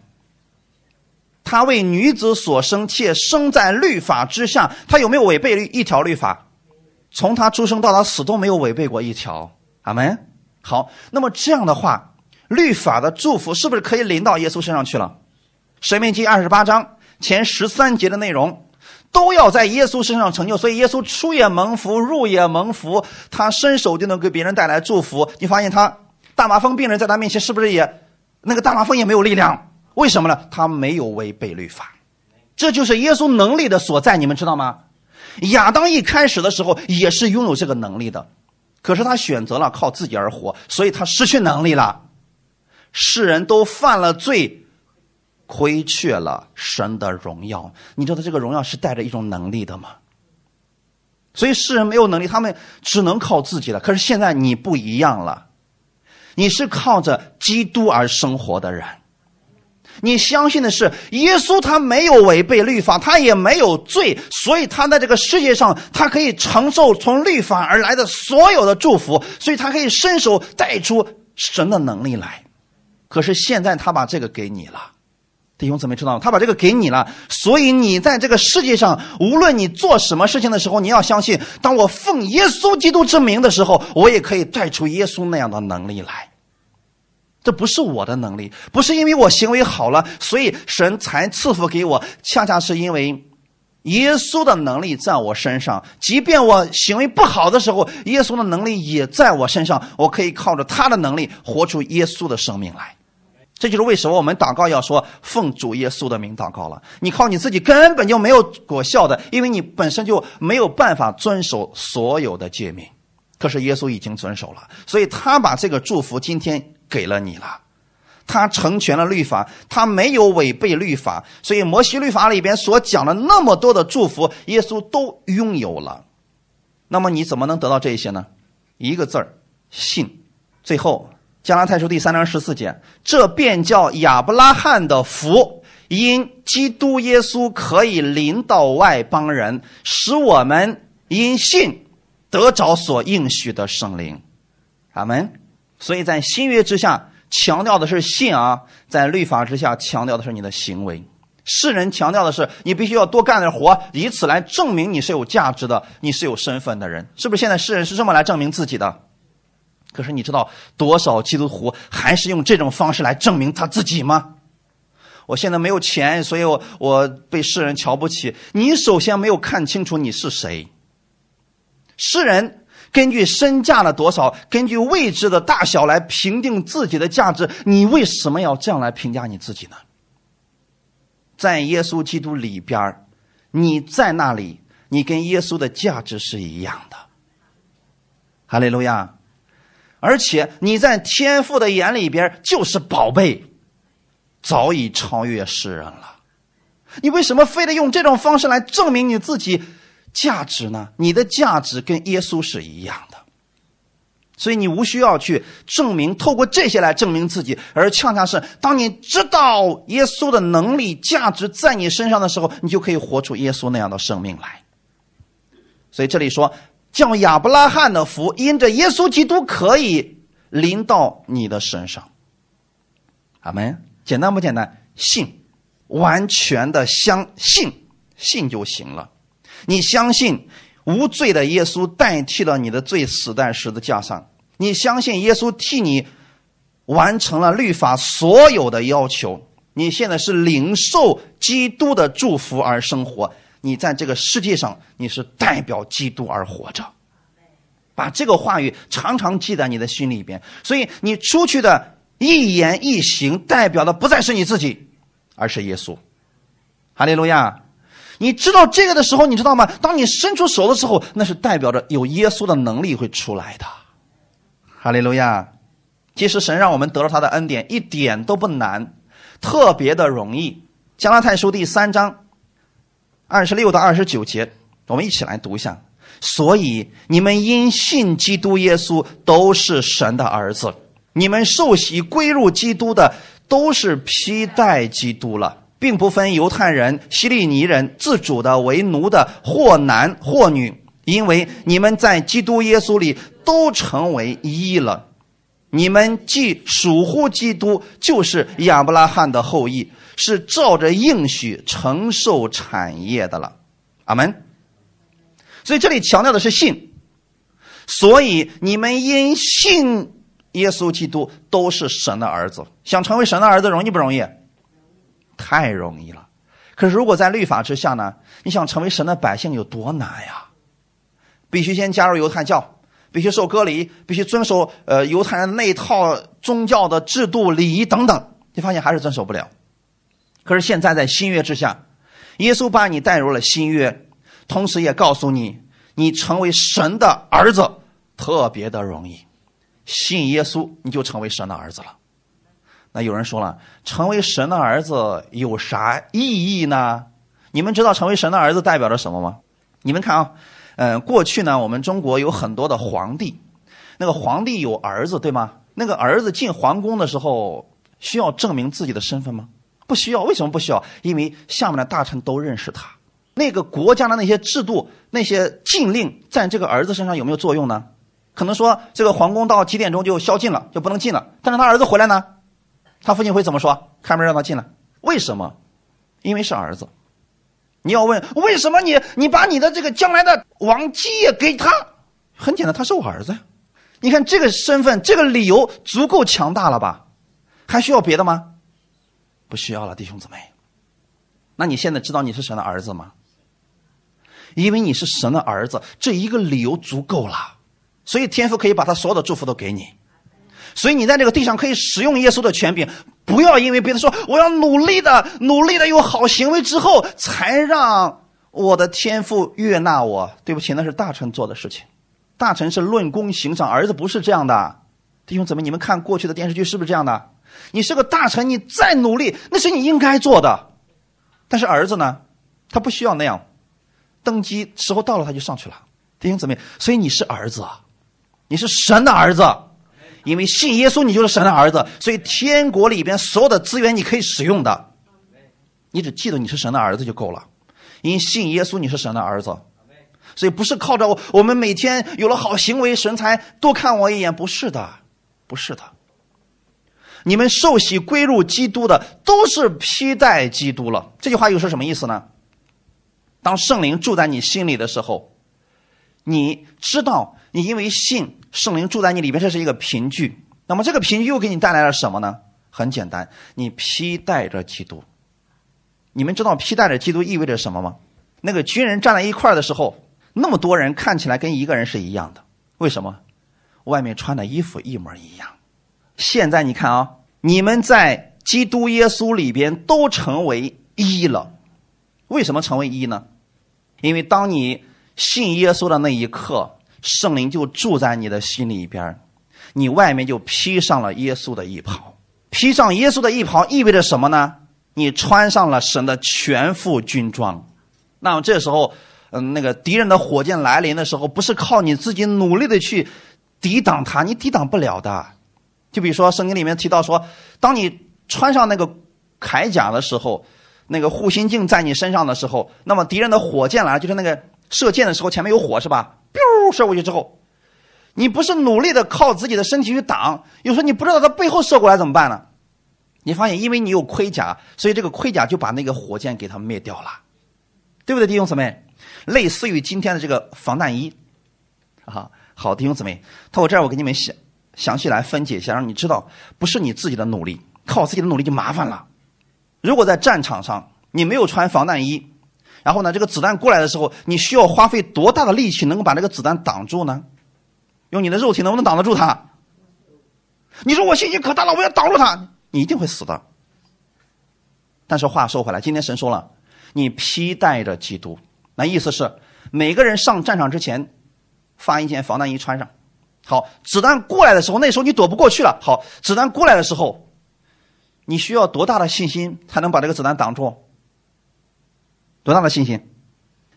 他为女子所生，且生在律法之下，他有没有违背一条律法？从他出生到他死都没有违背过一条。阿门。好，那么这样的话，律法的祝福是不是可以临到耶稣身上去了？神命记二十八章前十三节的内容，都要在耶稣身上成就。所以耶稣出也蒙福，入也蒙福，他伸手就能给别人带来祝福。你发现他大麻风病人在他面前是不是也那个大麻风也没有力量？为什么呢？他没有违背律法，这就是耶稣能力的所在。你们知道吗？亚当一开始的时候也是拥有这个能力的，可是他选择了靠自己而活，所以他失去能力了。世人都犯了罪。亏缺了神的荣耀，你知道这个荣耀是带着一种能力的吗？所以世人没有能力，他们只能靠自己了。可是现在你不一样了，你是靠着基督而生活的人，你相信的是耶稣，他没有违背律法，他也没有罪，所以他在这个世界上，他可以承受从律法而来的所有的祝福，所以他可以伸手带出神的能力来。可是现在他把这个给你了。弟兄姊妹知道吗？他把这个给你了，所以你在这个世界上，无论你做什么事情的时候，你要相信，当我奉耶稣基督之名的时候，我也可以带出耶稣那样的能力来。这不是我的能力，不是因为我行为好了，所以神才赐福给我，恰恰是因为耶稣的能力在我身上。即便我行为不好的时候，耶稣的能力也在我身上，我可以靠着他的能力活出耶稣的生命来。这就是为什么我们祷告要说奉主耶稣的名祷告了。你靠你自己根本就没有果效的，因为你本身就没有办法遵守所有的诫命。可是耶稣已经遵守了，所以他把这个祝福今天给了你了。他成全了律法，他没有违背律法，所以摩西律法里边所讲的那么多的祝福，耶稣都拥有了。那么你怎么能得到这些呢？一个字儿，信。最后。加拉太书第三章十四节，这便叫亚伯拉罕的福，因基督耶稣可以临到外邦人，使我们因信得着所应许的圣灵。阿门。所以在新约之下，强调的是信啊；在律法之下，强调的是你的行为。世人强调的是你必须要多干点活，以此来证明你是有价值的，你是有身份的人。是不是？现在世人是这么来证明自己的？可是你知道多少基督徒还是用这种方式来证明他自己吗？我现在没有钱，所以我我被世人瞧不起。你首先没有看清楚你是谁。世人根据身价的多少，根据位置的大小来评定自己的价值。你为什么要这样来评价你自己呢？在耶稣基督里边你在那里，你跟耶稣的价值是一样的。哈利路亚。而且你在天父的眼里边就是宝贝，早已超越世人了。你为什么非得用这种方式来证明你自己价值呢？你的价值跟耶稣是一样的，所以你无需要去证明，透过这些来证明自己，而恰恰是当你知道耶稣的能力、价值在你身上的时候，你就可以活出耶稣那样的生命来。所以这里说。叫亚伯拉罕的福，因着耶稣基督可以临到你的身上。阿门。简单不简单？信，完全的相信，信就行了。你相信无罪的耶稣代替了你的罪，死在十字架上。你相信耶稣替你完成了律法所有的要求。你现在是领受基督的祝福而生活。你在这个世界上，你是代表基督而活着，把这个话语常常记在你的心里边。所以你出去的一言一行，代表的不再是你自己，而是耶稣。哈利路亚！你知道这个的时候，你知道吗？当你伸出手的时候，那是代表着有耶稣的能力会出来的。哈利路亚！其实神让我们得到他的恩典一点都不难，特别的容易。加拉太书第三章二十六到二十九节，我们一起来读一下。所以你们因信基督耶稣都是神的儿子，你们受洗归入基督的都是披戴基督了，并不分犹太人、希利尼人、自主的、为奴的，或男或女，因为你们在基督耶稣里都成为一了。你们既属乎基督，就是亚伯拉罕的后裔，是照着应许承受产业的了。阿门。所以这里强调的是信，所以你们因信耶稣基督都是神的儿子。想成为神的儿子容易不容易？太容易了。可是如果在律法之下呢？你想成为神的百姓有多难呀？必须先加入犹太教，必须受割礼，必须遵守呃犹太人那套宗教的制度礼仪等等。你发现还是遵守不了。可是现在在新约之下，耶稣把你带入了新约。同时也告诉你，你成为神的儿子特别的容易，信耶稣你就成为神的儿子了。那有人说了，成为神的儿子有啥意义呢？你们知道成为神的儿子代表着什么吗？你们看啊，嗯，过去呢，我们中国有很多的皇帝，那个皇帝有儿子对吗？那个儿子进皇宫的时候需要证明自己的身份吗？不需要，为什么不需要？因为下面的大臣都认识他。那个国家的那些制度、那些禁令，在这个儿子身上有没有作用呢？可能说这个皇宫到几点钟就宵禁了，就不能进了。但是他儿子回来呢，他父亲会怎么说？开门让他进来。为什么？因为是儿子。你要问为什么你你把你的这个将来的王基业给他？很简单，他是我儿子呀。你看这个身份，这个理由足够强大了吧？还需要别的吗？不需要了，弟兄姊妹。那你现在知道你是神的儿子吗？因为你是神的儿子，这一个理由足够了，所以天父可以把他所有的祝福都给你，所以你在这个地上可以使用耶稣的权柄，不要因为别人说我要努力的、努力的有好行为之后，才让我的天父悦纳我。对不起，那是大臣做的事情，大臣是论功行赏，儿子不是这样的。弟兄姊妹，你们看过去的电视剧是不是这样的？你是个大臣，你再努力，那是你应该做的，但是儿子呢，他不需要那样。登基时候到了，他就上去了。弟兄姊妹，所以你是儿子，你是神的儿子，因为信耶稣，你就是神的儿子。所以天国里边所有的资源你可以使用的，你只记得你是神的儿子就够了。因信耶稣，你是神的儿子，所以不是靠着我们每天有了好行为，神才多看我一眼，不是的，不是的。你们受洗归入基督的，都是披戴基督了。这句话又是什么意思呢？当圣灵住在你心里的时候，你知道你因为信圣灵住在你里边，这是一个凭据。那么这个凭据又给你带来了什么呢？很简单，你披戴着基督。你们知道披戴着基督意味着什么吗？那个军人站在一块的时候，那么多人看起来跟一个人是一样的。为什么？外面穿的衣服一模一样。现在你看啊，你们在基督耶稣里边都成为一了。为什么成为一呢？因为当你信耶稣的那一刻，圣灵就住在你的心里边你外面就披上了耶稣的衣袍。披上耶稣的衣袍意味着什么呢？你穿上了神的全副军装。那么这时候，嗯，那个敌人的火箭来临的时候，不是靠你自己努力的去抵挡他，你抵挡不了的。就比如说圣经里面提到说，当你穿上那个铠甲的时候。那个护心镜在你身上的时候，那么敌人的火箭来，就是那个射箭的时候前面有火是吧？biu 射过去之后，你不是努力的靠自己的身体去挡，有时候你不知道他背后射过来怎么办呢？你发现因为你有盔甲，所以这个盔甲就把那个火箭给它灭掉了，对不对，弟兄姊妹？类似于今天的这个防弹衣，啊，好，弟兄姊妹，透过这儿我给你们写详细来分解一下，让你知道不是你自己的努力，靠自己的努力就麻烦了。如果在战场上你没有穿防弹衣，然后呢，这个子弹过来的时候，你需要花费多大的力气能够把这个子弹挡住呢？用你的肉体能不能挡得住它？你说我信心可大了，我要挡住它，你一定会死的。但是话说回来，今天神说了，你披戴着基督。那意思是，每个人上战场之前，发一件防弹衣穿上。好，子弹过来的时候，那时候你躲不过去了。好，子弹过来的时候，你需要多大的信心才能把这个子弹挡住？多大的信心？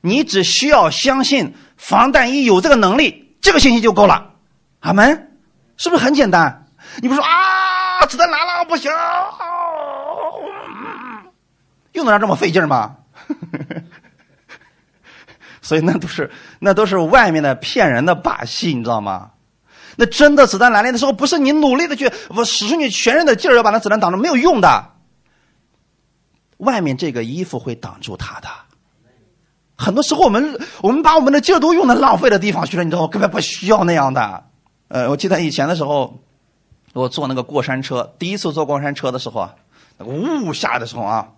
你只需要相信防弹衣有这个能力，这个信心就够了。阿门，是不是很简单？你不说啊，子弹来了，不行，用得着这么费劲吗？所以那都是那都是外面的骗人的把戏，你知道吗？那真的子弹来临的时候，不是你努力的去，我使出你全身的劲儿要把那子弹挡住，没有用的。外面这个衣服会挡住他的。很多时候，我们我们把我们的劲儿都用在浪费的地方去了，你知道吗？根本不需要那样的。呃，我记得以前的时候，我坐那个过山车，第一次坐过山车的时候啊，那个呜下来的时候啊，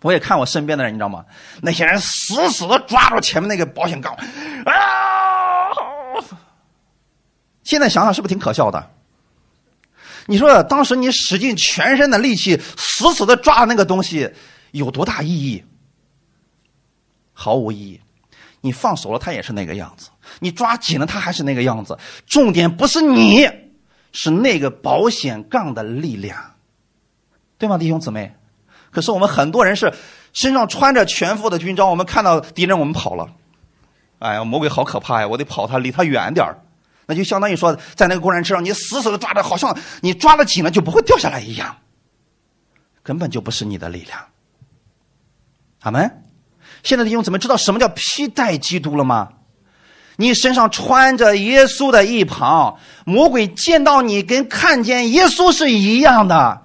我也看我身边的人，你知道吗？那些人死死的抓住前面那个保险杠，啊！现在想想是不是挺可笑的？你说当时你使尽全身的力气，死死的抓那个东西，有多大意义？毫无意义。你放手了，它也是那个样子；你抓紧了，它还是那个样子。重点不是你，是那个保险杠的力量，对吗，弟兄姊妹？可是我们很多人是身上穿着全副的军装，我们看到敌人，我们跑了。哎呀，魔鬼好可怕呀！我得跑他，离他远点儿。那就相当于说，在那个过山车上，你死死的抓着，好像你抓的紧了就不会掉下来一样，根本就不是你的力量。阿门。现在的弟兄姊妹知道什么叫披戴基督了吗？你身上穿着耶稣的一旁，魔鬼见到你跟看见耶稣是一样的。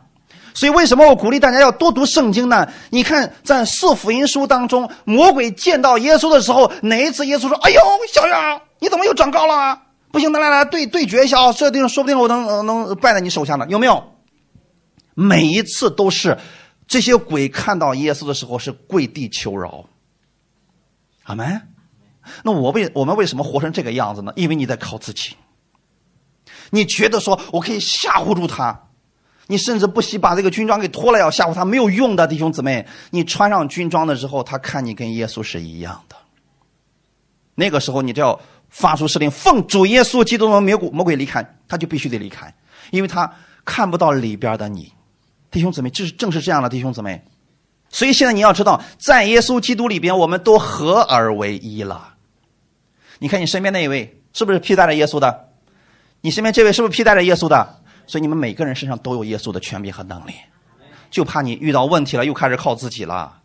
所以为什么我鼓励大家要多读圣经呢？你看在四福音书当中，魔鬼见到耶稣的时候，哪一次耶稣说：“哎呦，小样，你怎么又长高了？”不行，来来来，对对决一下啊！这地方说不定我能能败在你手下呢，有没有？每一次都是这些鬼看到耶稣的时候是跪地求饶。阿门。那我为我们为什么活成这个样子呢？因为你在靠自己。你觉得说我可以吓唬住他，你甚至不惜把这个军装给脱了要吓唬他，没有用的，弟兄姊妹。你穿上军装的时候，他看你跟耶稣是一样的。那个时候，你就要发出指令，奉主耶稣基督的魔鬼魔鬼离开，他就必须得离开，因为他看不到里边的你，弟兄姊妹，这是正是这样的，弟兄姊妹。所以现在你要知道，在耶稣基督里边，我们都合而为一了。你看你身边那一位是不是披戴着耶稣的？你身边这位是不是披戴着耶稣的？所以你们每个人身上都有耶稣的权柄和能力，就怕你遇到问题了又开始靠自己了。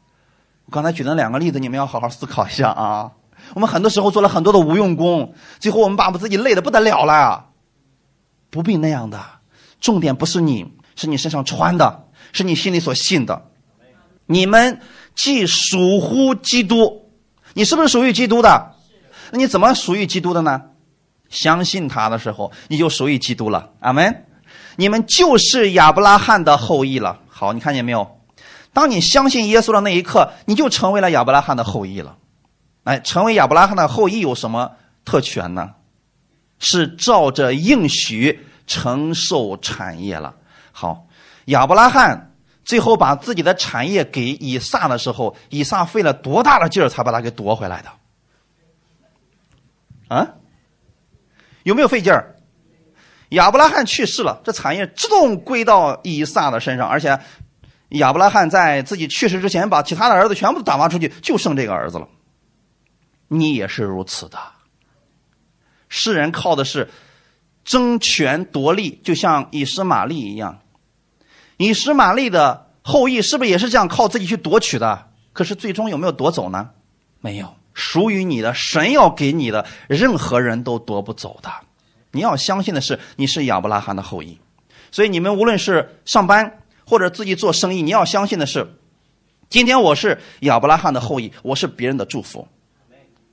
我刚才举的两个例子，你们要好好思考一下啊。我们很多时候做了很多的无用功，最后我们把我们自己累得不得了了。不必那样的，重点不是你，是你身上穿的，是你心里所信的。你们既属乎基督，你是不是属于基督的？那你怎么属于基督的呢？相信他的时候，你就属于基督了。阿门。你们就是亚伯拉罕的后裔了。好，你看见没有？当你相信耶稣的那一刻，你就成为了亚伯拉罕的后裔了。哎，成为亚伯拉罕的后裔有什么特权呢？是照着应许承受产业了。好，亚伯拉罕最后把自己的产业给以撒的时候，以撒费了多大的劲儿才把他给夺回来的？啊？有没有费劲儿？亚伯拉罕去世了，这产业自动归到以撒的身上，而且亚伯拉罕在自己去世之前，把其他的儿子全部打发出去，就剩这个儿子了。你也是如此的。世人靠的是争权夺利，就像以实玛利一样。以实玛利的后裔是不是也是这样靠自己去夺取的？可是最终有没有夺走呢？没有，属于你的神要给你的，任何人都夺不走的。你要相信的是，你是亚伯拉罕的后裔。所以你们无论是上班或者自己做生意，你要相信的是，今天我是亚伯拉罕的后裔，我是别人的祝福。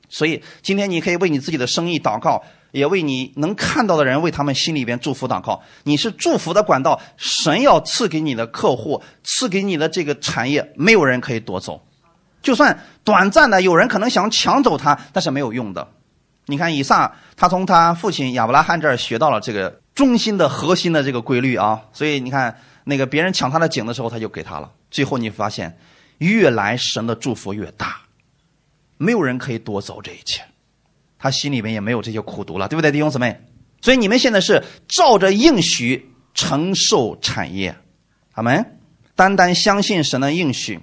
所以今天你可以为你自己的生意祷告，也为你能看到的人为他们心里边祝福祷告。你是祝福的管道，神要赐给你的客户，赐给你的这个产业，没有人可以夺走。就算短暂的有人可能想抢走它，但是没有用的。你看以撒，他从他父亲亚伯拉罕这儿学到了这个中心的核心的这个规律啊。所以你看那个别人抢他的井的时候，他就给他了。最后你发现，越来神的祝福越大，没有人可以夺走这一切，他心里面也没有这些苦毒了，对不对，弟兄姊妹？所以你们现在是照着应许承受产业，阿门。单单相信神的应许，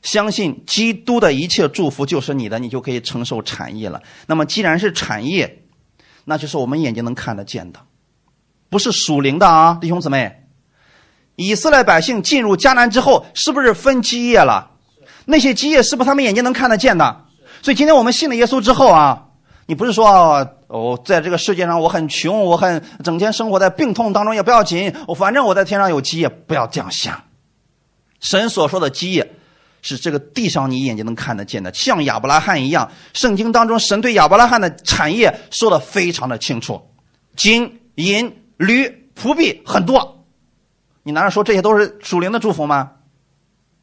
相信基督的一切祝福就是你的，你就可以承受产业了。那么既然是产业，那就是我们眼睛能看得见的，不是属灵的啊，弟兄姊妹。以色列百姓进入迦南之后，是不是分基业了？那些基业是不是他们眼睛能看得见的？所以今天我们信了耶稣之后啊，你不是说哦，在这个世界上我很穷，我很整天生活在病痛当中也不要紧，我反正我在天上有基业，不要这样想。神所说的基业，是这个地上你眼睛能看得见的，像亚伯拉罕一样。圣经当中，神对亚伯拉罕的产业说的非常的清楚：金银驴仆婢很多。你难道说这些都是属灵的祝福吗？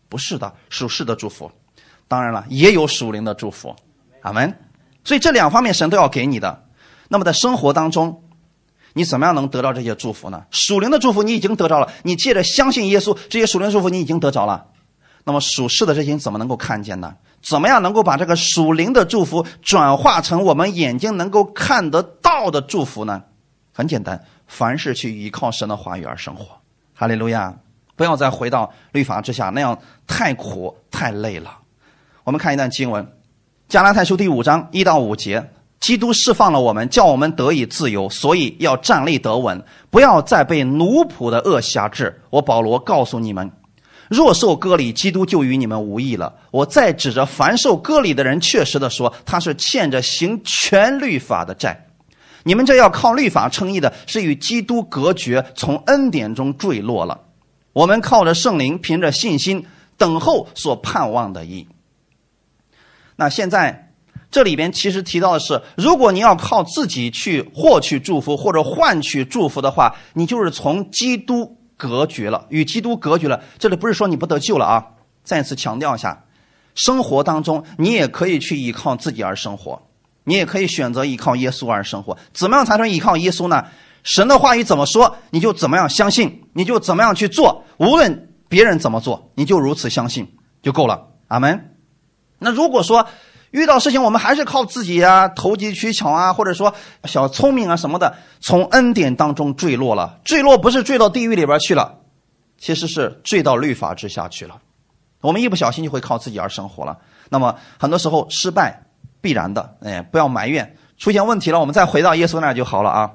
不是的，属世的祝福。当然了，也有属灵的祝福。阿门。所以这两方面神都要给你的。那么在生活当中。你怎么样能得到这些祝福呢？属灵的祝福你已经得着了，你借着相信耶稣，这些属灵祝福你已经得着了。那么属世的这些怎么能够看见呢？怎么样能够把这个属灵的祝福转化成我们眼睛能够看得到的祝福呢？很简单，凡事去依靠神的话语而生活。哈利路亚！不要再回到律法之下，那样太苦太累了。我们看一段经文，《加拉太书》第五章一到五节。基督释放了我们，叫我们得以自由，所以要站立得稳，不要再被奴仆的恶辖制。我保罗告诉你们：若受割礼，基督就与你们无异了。我再指着凡受割礼的人，确实的说，他是欠着行全律法的债。你们这要靠律法称义的，是与基督隔绝，从恩典中坠落了。我们靠着圣灵，凭着信心等候所盼望的义。那现在。这里边其实提到的是，如果你要靠自己去获取祝福或者换取祝福的话，你就是从基督隔绝了，与基督隔绝了。这里不是说你不得救了啊！再次强调一下，生活当中你也可以去依靠自己而生活，你也可以选择依靠耶稣而生活。怎么样才能依靠耶稣呢？神的话语怎么说，你就怎么样相信，你就怎么样去做。无论别人怎么做，你就如此相信就够了。阿门。那如果说，遇到事情，我们还是靠自己啊，投机取巧啊，或者说小聪明啊什么的，从恩典当中坠落了。坠落不是坠到地狱里边去了，其实是坠到律法之下去了。我们一不小心就会靠自己而生活了。那么很多时候失败必然的，哎，不要埋怨。出现问题了，我们再回到耶稣那就好了啊。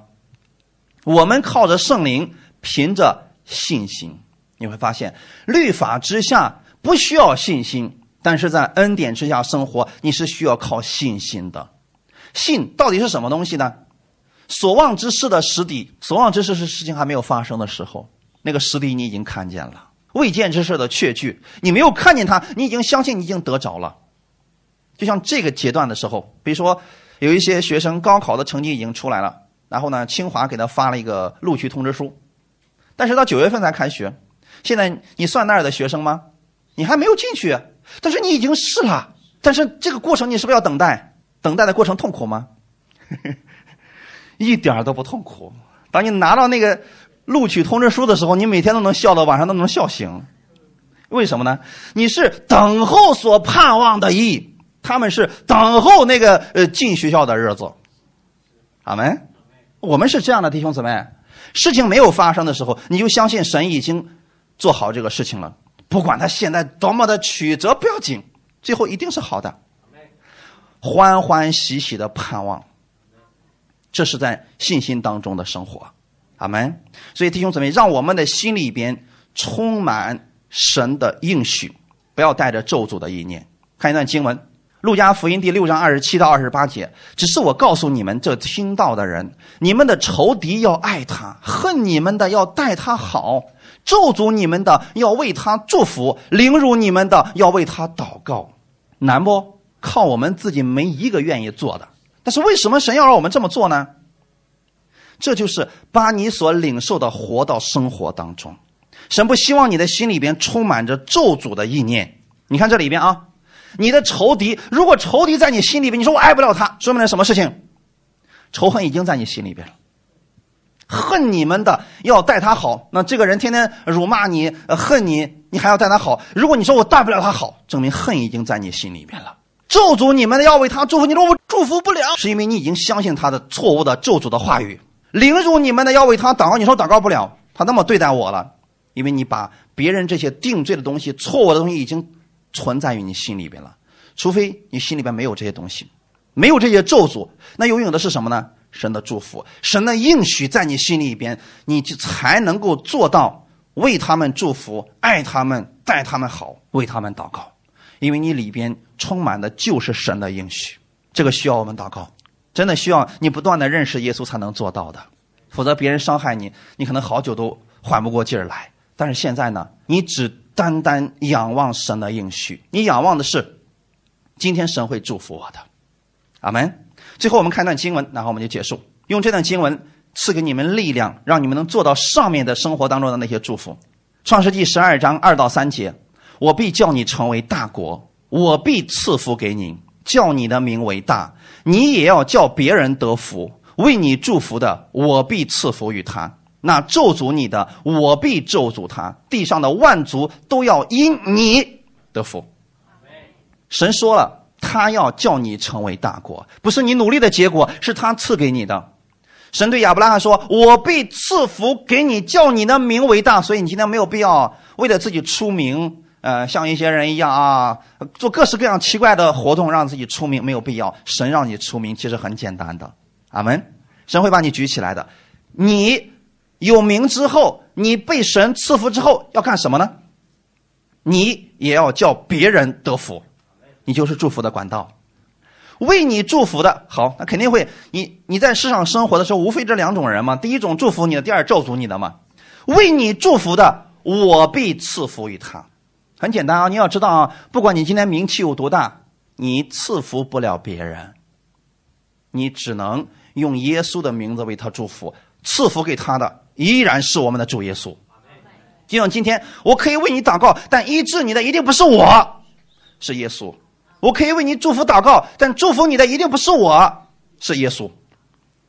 我们靠着圣灵，凭着信心，你会发现律法之下不需要信心。但是在恩典之下生活，你是需要靠信心的。信到底是什么东西呢？所望之事的实底，所望之事是事情还没有发生的时候，那个实底你已经看见了；未见之事的确据，你没有看见它，你已经相信你已经得着了。就像这个阶段的时候，比如说有一些学生高考的成绩已经出来了，然后呢，清华给他发了一个录取通知书，但是到九月份才开学，现在你算那儿的学生吗？你还没有进去。但是你已经试了，但是这个过程你是不是要等待？等待的过程痛苦吗？一点都不痛苦。当你拿到那个录取通知书的时候，你每天都能笑到晚上都能笑醒。为什么呢？你是等候所盼望的意，他们是等候那个呃进学校的日子。阿门。我们是这样的弟兄姊妹，事情没有发生的时候，你就相信神已经做好这个事情了。不管他现在多么的曲折，不要紧，最后一定是好的。欢欢喜喜的盼望，这是在信心当中的生活。阿门。所以弟兄姊妹，让我们的心里边充满神的应许，不要带着咒诅的意念。看一段经文，《路加福音》第六章二十七到二十八节。只是我告诉你们，这听到的人，你们的仇敌要爱他，恨你们的要待他好。咒诅你们的要为他祝福，凌辱你们的要为他祷告，难不？靠我们自己没一个愿意做的。但是为什么神要让我们这么做呢？这就是把你所领受的活到生活当中。神不希望你的心里边充满着咒诅的意念。你看这里边啊，你的仇敌，如果仇敌在你心里边，你说我爱不了他，说明了什么事情？仇恨已经在你心里边了。恨你们的要待他好。那这个人天天辱骂你、恨你，你还要待他好。如果你说我待不了他好，证明恨已经在你心里面了。咒诅你们的要为他祝福，你说我祝福不了，是因为你已经相信他的错误的咒诅的话语。凌辱你们的要为他祷告，你说祷告不了，他那么对待我了，因为你把别人这些定罪的东西、错误的东西已经存在于你心里边了。除非你心里边没有这些东西，没有这些咒诅，那拥有的是什么呢？神的祝福，神的应许在你心里边，你就才能够做到为他们祝福、爱他们、待他们好、为他们祷告，因为你里边充满的就是神的应许。这个需要我们祷告，真的需要你不断的认识耶稣才能做到的，否则别人伤害你，你可能好久都缓不过劲儿来。但是现在呢，你只单单仰望神的应许，你仰望的是今天神会祝福我的，阿门。最后我们看一段经文，然后我们就结束。用这段经文赐给你们力量，让你们能做到上面的生活当中的那些祝福。创世纪十二章二到三节：我必叫你成为大国，我必赐福给你，叫你的名为大，你也要叫别人得福。为你祝福的，我必赐福于他；那咒诅你的，我必咒诅他。地上的万族都要因你得福。神说了。他要叫你成为大国，不是你努力的结果，是他赐给你的。神对亚伯拉罕说：“我必赐福给你，叫你的名为大。”所以你今天没有必要为了自己出名，呃，像一些人一样啊，做各式各样奇怪的活动让自己出名，没有必要。神让你出名，其实很简单的。阿门。神会把你举起来的。你有名之后，你被神赐福之后，要干什么呢？你也要叫别人得福。你就是祝福的管道，为你祝福的好，那肯定会。你你在世上生活的时候，无非这两种人嘛。第一种祝福你的，第二咒诅你的嘛。为你祝福的，我必赐福于他。很简单啊，你要知道啊，不管你今天名气有多大，你赐福不了别人，你只能用耶稣的名字为他祝福。赐福给他的依然是我们的主耶稣。就像今天，我可以为你祷告，但医治你的一定不是我，是耶稣。我可以为你祝福祷告，但祝福你的一定不是我，是耶稣。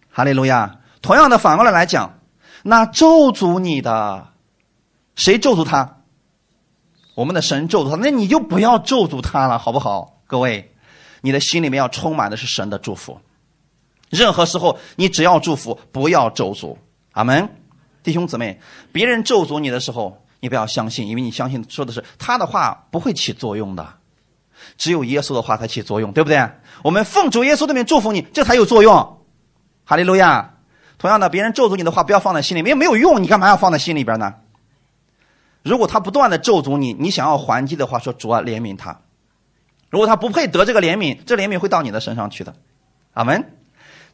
哈利路亚。同样的，反过来来讲，那咒诅你的，谁咒诅他？我们的神咒诅他，那你就不要咒诅他了，好不好？各位，你的心里面要充满的是神的祝福。任何时候，你只要祝福，不要咒诅。阿门。弟兄姊妹，别人咒诅你的时候，你不要相信，因为你相信说的是他的话不会起作用的。只有耶稣的话才起作用，对不对？我们奉主耶稣的名祝福你，这才有作用。哈利路亚。同样的，别人咒诅你的话，不要放在心里面，没有用，你干嘛要放在心里边呢？如果他不断的咒诅你，你想要还击的话，说主啊怜悯他。如果他不配得这个怜悯，这怜悯会到你的身上去的。阿门。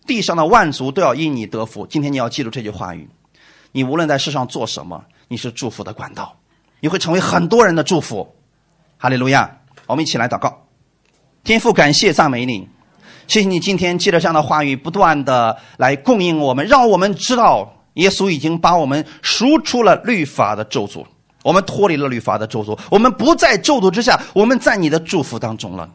地上的万族都要因你得福。今天你要记住这句话语。你无论在世上做什么，你是祝福的管道，你会成为很多人的祝福。哈利路亚。我们一起来祷告，天父，感谢赞美你，谢谢你今天借着这样的话语，不断的来供应我们，让我们知道耶稣已经把我们赎出了律法的咒诅，我们脱离了律法的咒诅，我们不在咒诅之下，我们在你的祝福当中了。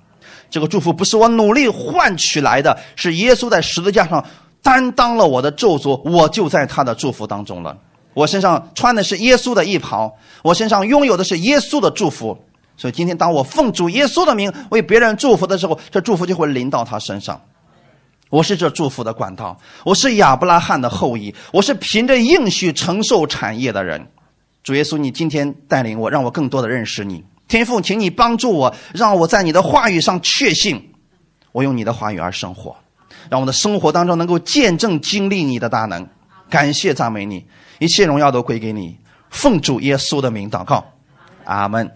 这个祝福不是我努力换取来的，是耶稣在十字架上担当了我的咒诅，我就在他的祝福当中了。我身上穿的是耶稣的衣袍，我身上拥有的是耶稣的祝福。所以今天，当我奉主耶稣的名为别人祝福的时候，这祝福就会临到他身上。我是这祝福的管道，我是亚伯拉罕的后裔，我是凭着应许承受产业的人。主耶稣，你今天带领我，让我更多的认识你。天父，请你帮助我，让我在你的话语上确信，我用你的话语而生活，让我的生活当中能够见证经历你的大能。感谢赞美你，一切荣耀都归给你。奉主耶稣的名祷告，阿门。